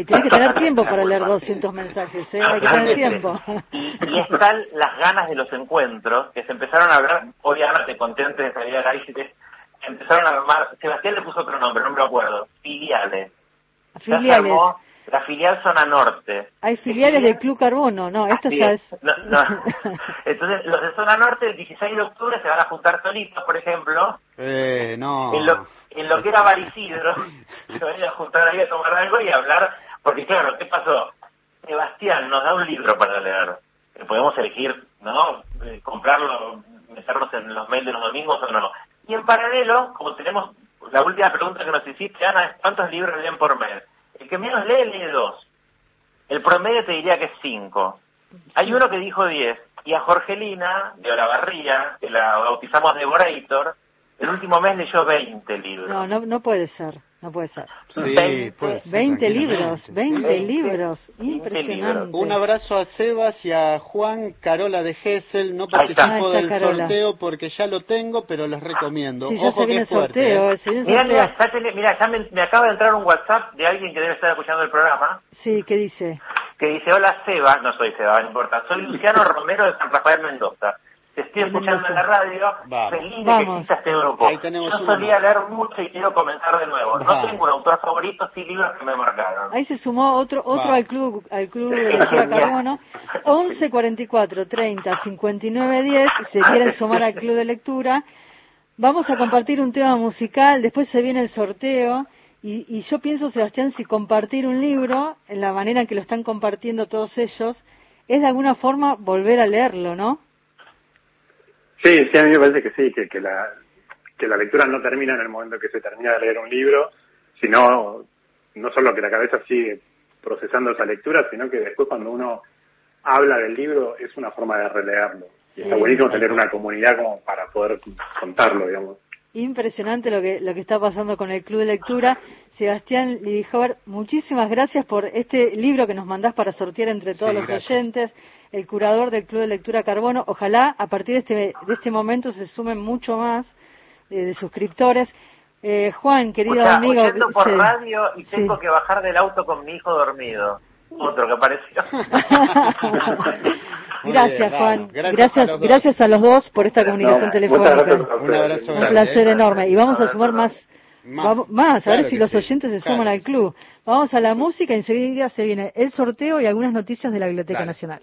Y tienes que tener tiempo para leer 200 mensajes, ¿eh? Hay que tener tiempo. y están las ganas de los encuentros que se empezaron a hablar, obviamente conté antes de salir al aire, empezaron a armar, Sebastián le puso otro nombre, no me acuerdo, filiales. Ya se Filiales. armó la filial zona norte. Hay filiales del Club Carbono, no, esto Así ya es. es... No, no. Entonces, los de zona norte el 16 de octubre se van a juntar solitos, por ejemplo, Eh, no. en lo, en lo que era Barisidro, se van a ir a juntar ahí a tomar algo y a hablar, porque claro, ¿qué pasó? Sebastián nos da un libro para leer, que podemos elegir, ¿no? Eh, comprarlo, meternos en los mails de los domingos o no. Y en paralelo, como tenemos, la última pregunta que nos hiciste, Ana, es ¿cuántos libros leen por mes? El que menos lee, lee dos. El promedio te diría que es cinco. Hay uno que dijo 10. Y a Jorgelina, de Olavarría, que la bautizamos Devorator, el último mes leyó 20 libros. No, no, no puede ser, no puede ser. Sí, puede ser, 20 tranquilamente. libros, 20 20 libros, impresionante. Un abrazo a Sebas y a Juan Carola de Gessel. No participo del Carola. sorteo porque ya lo tengo, pero les recomiendo. Sí, ya Ojo se que viene el es fuerte, sorteo, ¿eh? Mira, ya, tenés- mira, ya me, me acaba de entrar un WhatsApp de alguien que debe estar escuchando el programa, Sí, ¿qué dice? que dice, hola Seba, no soy Seba, no importa, soy Luciano Romero de San Rafael Mendoza. Te estoy escuchando en la radio, Vamos. feliz de que exista este grupo. Ahí tenemos Yo uno solía leer mucho y quiero comenzar de nuevo. No tengo un autor favorito, sí libros que me marcaron. Ahí se sumó otro otro Va. al club al club de lectura carbono 11 44 30 59 10 si se quieren sumar al club de lectura vamos a compartir un tema musical después se viene el sorteo y, y yo pienso Sebastián si compartir un libro en la manera en que lo están compartiendo todos ellos es de alguna forma volver a leerlo ¿no? Sí, sí, a mí me parece que sí, que, que, la, que la lectura no termina en el momento que se termina de leer un libro, sino no solo que la cabeza sigue procesando esa lectura, sino que después cuando uno habla del libro es una forma de releerlo. Y Sí. está buenísimo tener una comunidad como para poder contarlo, digamos. Impresionante lo que lo que está pasando con el club de lectura. Sebastián Lidijover, muchísimas gracias por este libro que nos mandás para sortear entre todos Sí, los gracias. oyentes, el curador del club de lectura Carbono. Ojalá a partir de este de este momento se sumen mucho más eh, de suscriptores. Eh, Juan, querido Escuchá, amigo, oyendo por sí. radio y Sí. tengo que bajar del auto con mi hijo dormido. Otro que apareció. Gracias, bien, Juan. Gracias Gracias, a los dos. gracias a los dos por esta comunicación No, telefónica. Un abrazo Un placer enorme. Y vamos a sumar más. Más. Vamos- más, a ver si los sí. oyentes se Claro suman al club. Vamos a la música y enseguida se viene el sorteo y algunas noticias de la Biblioteca. Nacional.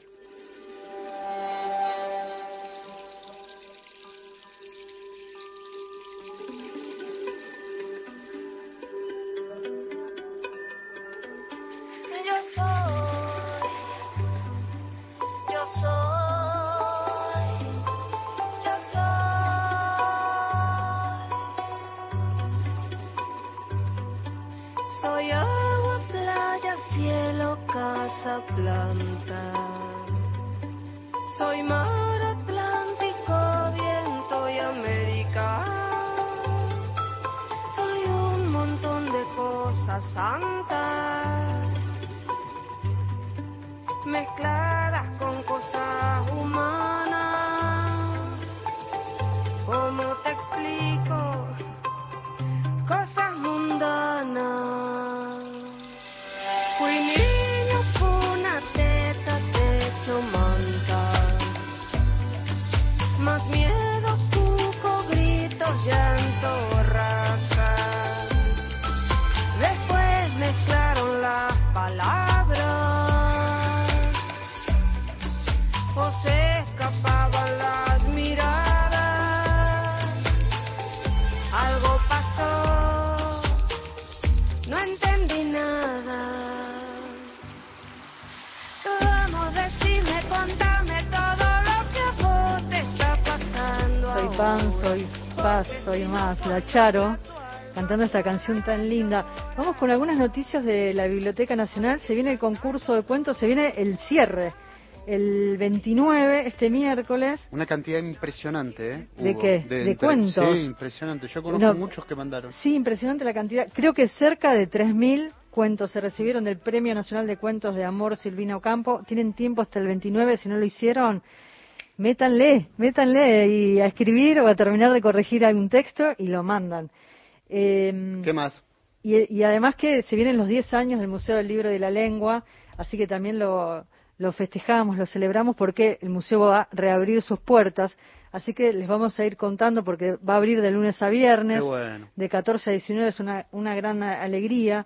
Más, la Charo, cantando esta canción tan linda. Vamos con algunas noticias de la Biblioteca Nacional. Se viene el concurso de cuentos, se viene el cierre. El 29, este miércoles. Una cantidad impresionante, ¿eh? ¿De Hubo, qué? ¿De entre- cuentos? Sí, impresionante. Yo conozco No. muchos que mandaron. Sí, impresionante la cantidad. Creo que cerca de 3.000 cuentos se recibieron del Premio Nacional de Cuentos de Amor Silvina Ocampo. Tienen tiempo hasta el 29, si no lo hicieron, métanle, métanle y a escribir o a terminar de corregir algún texto y lo mandan. Eh, ¿Qué más? y, y además que se vienen los 10 años del Museo del Libro y de la Lengua, así que también lo, lo festejamos, lo celebramos porque el museo va a reabrir sus puertas. Así que les vamos a ir contando porque va a abrir de lunes a viernes, bueno. de 14 a 19, es una, una gran alegría.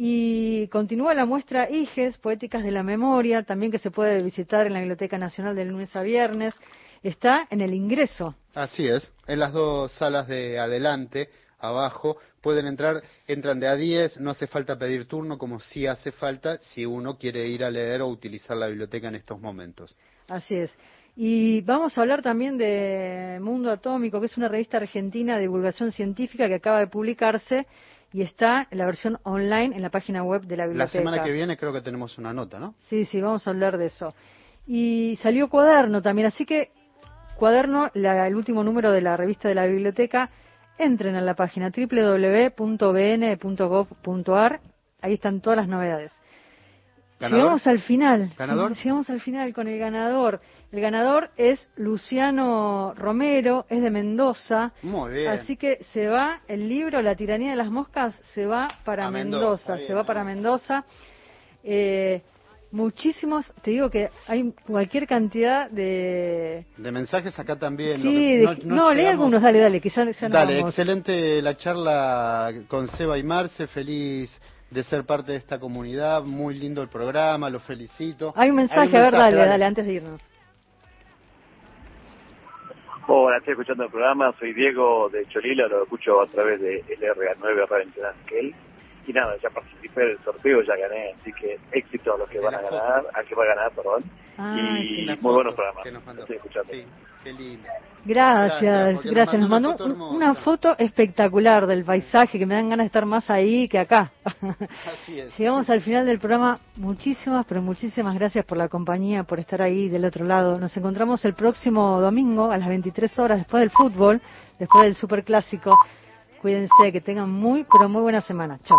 Y continúa la muestra IGES, Poéticas de la Memoria, también que se puede visitar en la Biblioteca Nacional de lunes a viernes. Está en el ingreso. Así es, en las dos salas de adelante, abajo, pueden entrar, entran de a 10, no hace falta pedir turno como sí hace falta si uno quiere ir a leer o utilizar la biblioteca en estos momentos. Así es. Y vamos a hablar también de Mundo Atómico, que es una revista argentina de divulgación científica que acaba de publicarse y está en la versión online en la página web de la La biblioteca. semana que viene creo que tenemos una nota, ¿no? Sí, sí, vamos a hablar de eso. Y salió Cuaderno también, así que Cuaderno, la- el último número de la revista de la biblioteca, entren a la página www.bn.gov.ar, ahí están todas las novedades. ¿Ganador? Llegamos al final. ¿Ganador? Llegamos al final con el ganador. El ganador es Luciano Romero, es de Mendoza. Muy bien. Así que se va el libro La tiranía de las moscas, se va para Mendoza, se va para Mendoza. Eh, muchísimos, te digo que hay cualquier cantidad de... De mensajes acá también. Sí, no, de- no no, lee algunos, dale, dale, quizás Dale, vamos. excelente la charla con Seba y Marce, feliz de ser parte de esta comunidad, muy lindo el programa, los felicito. Hay un mensaje, a ver, dale, dale, antes de irnos. Hola, estoy escuchando el programa, soy Diego de Cholila, lo escucho a través de LRA9 Radio Internacional. Y nada, ya participé del sorteo, ya gané, así que éxito a los que van a ganar, a que va a ganar, perdón. Ay, y sí. muy buenos programas, que nos mandó. estoy escuchando. Qué lindo. Gracias, Gracias, Nos mandó foto una foto espectacular del paisaje que me dan ganas de estar más ahí que acá. Así es. Llegamos al final del programa. Muchísimas, pero muchísimas gracias por la compañía, por estar ahí del otro lado. Nos encontramos el próximo domingo a las 23 horas después del fútbol, después del superclásico. Cuídense, que tengan muy, pero muy buena semana. Chao.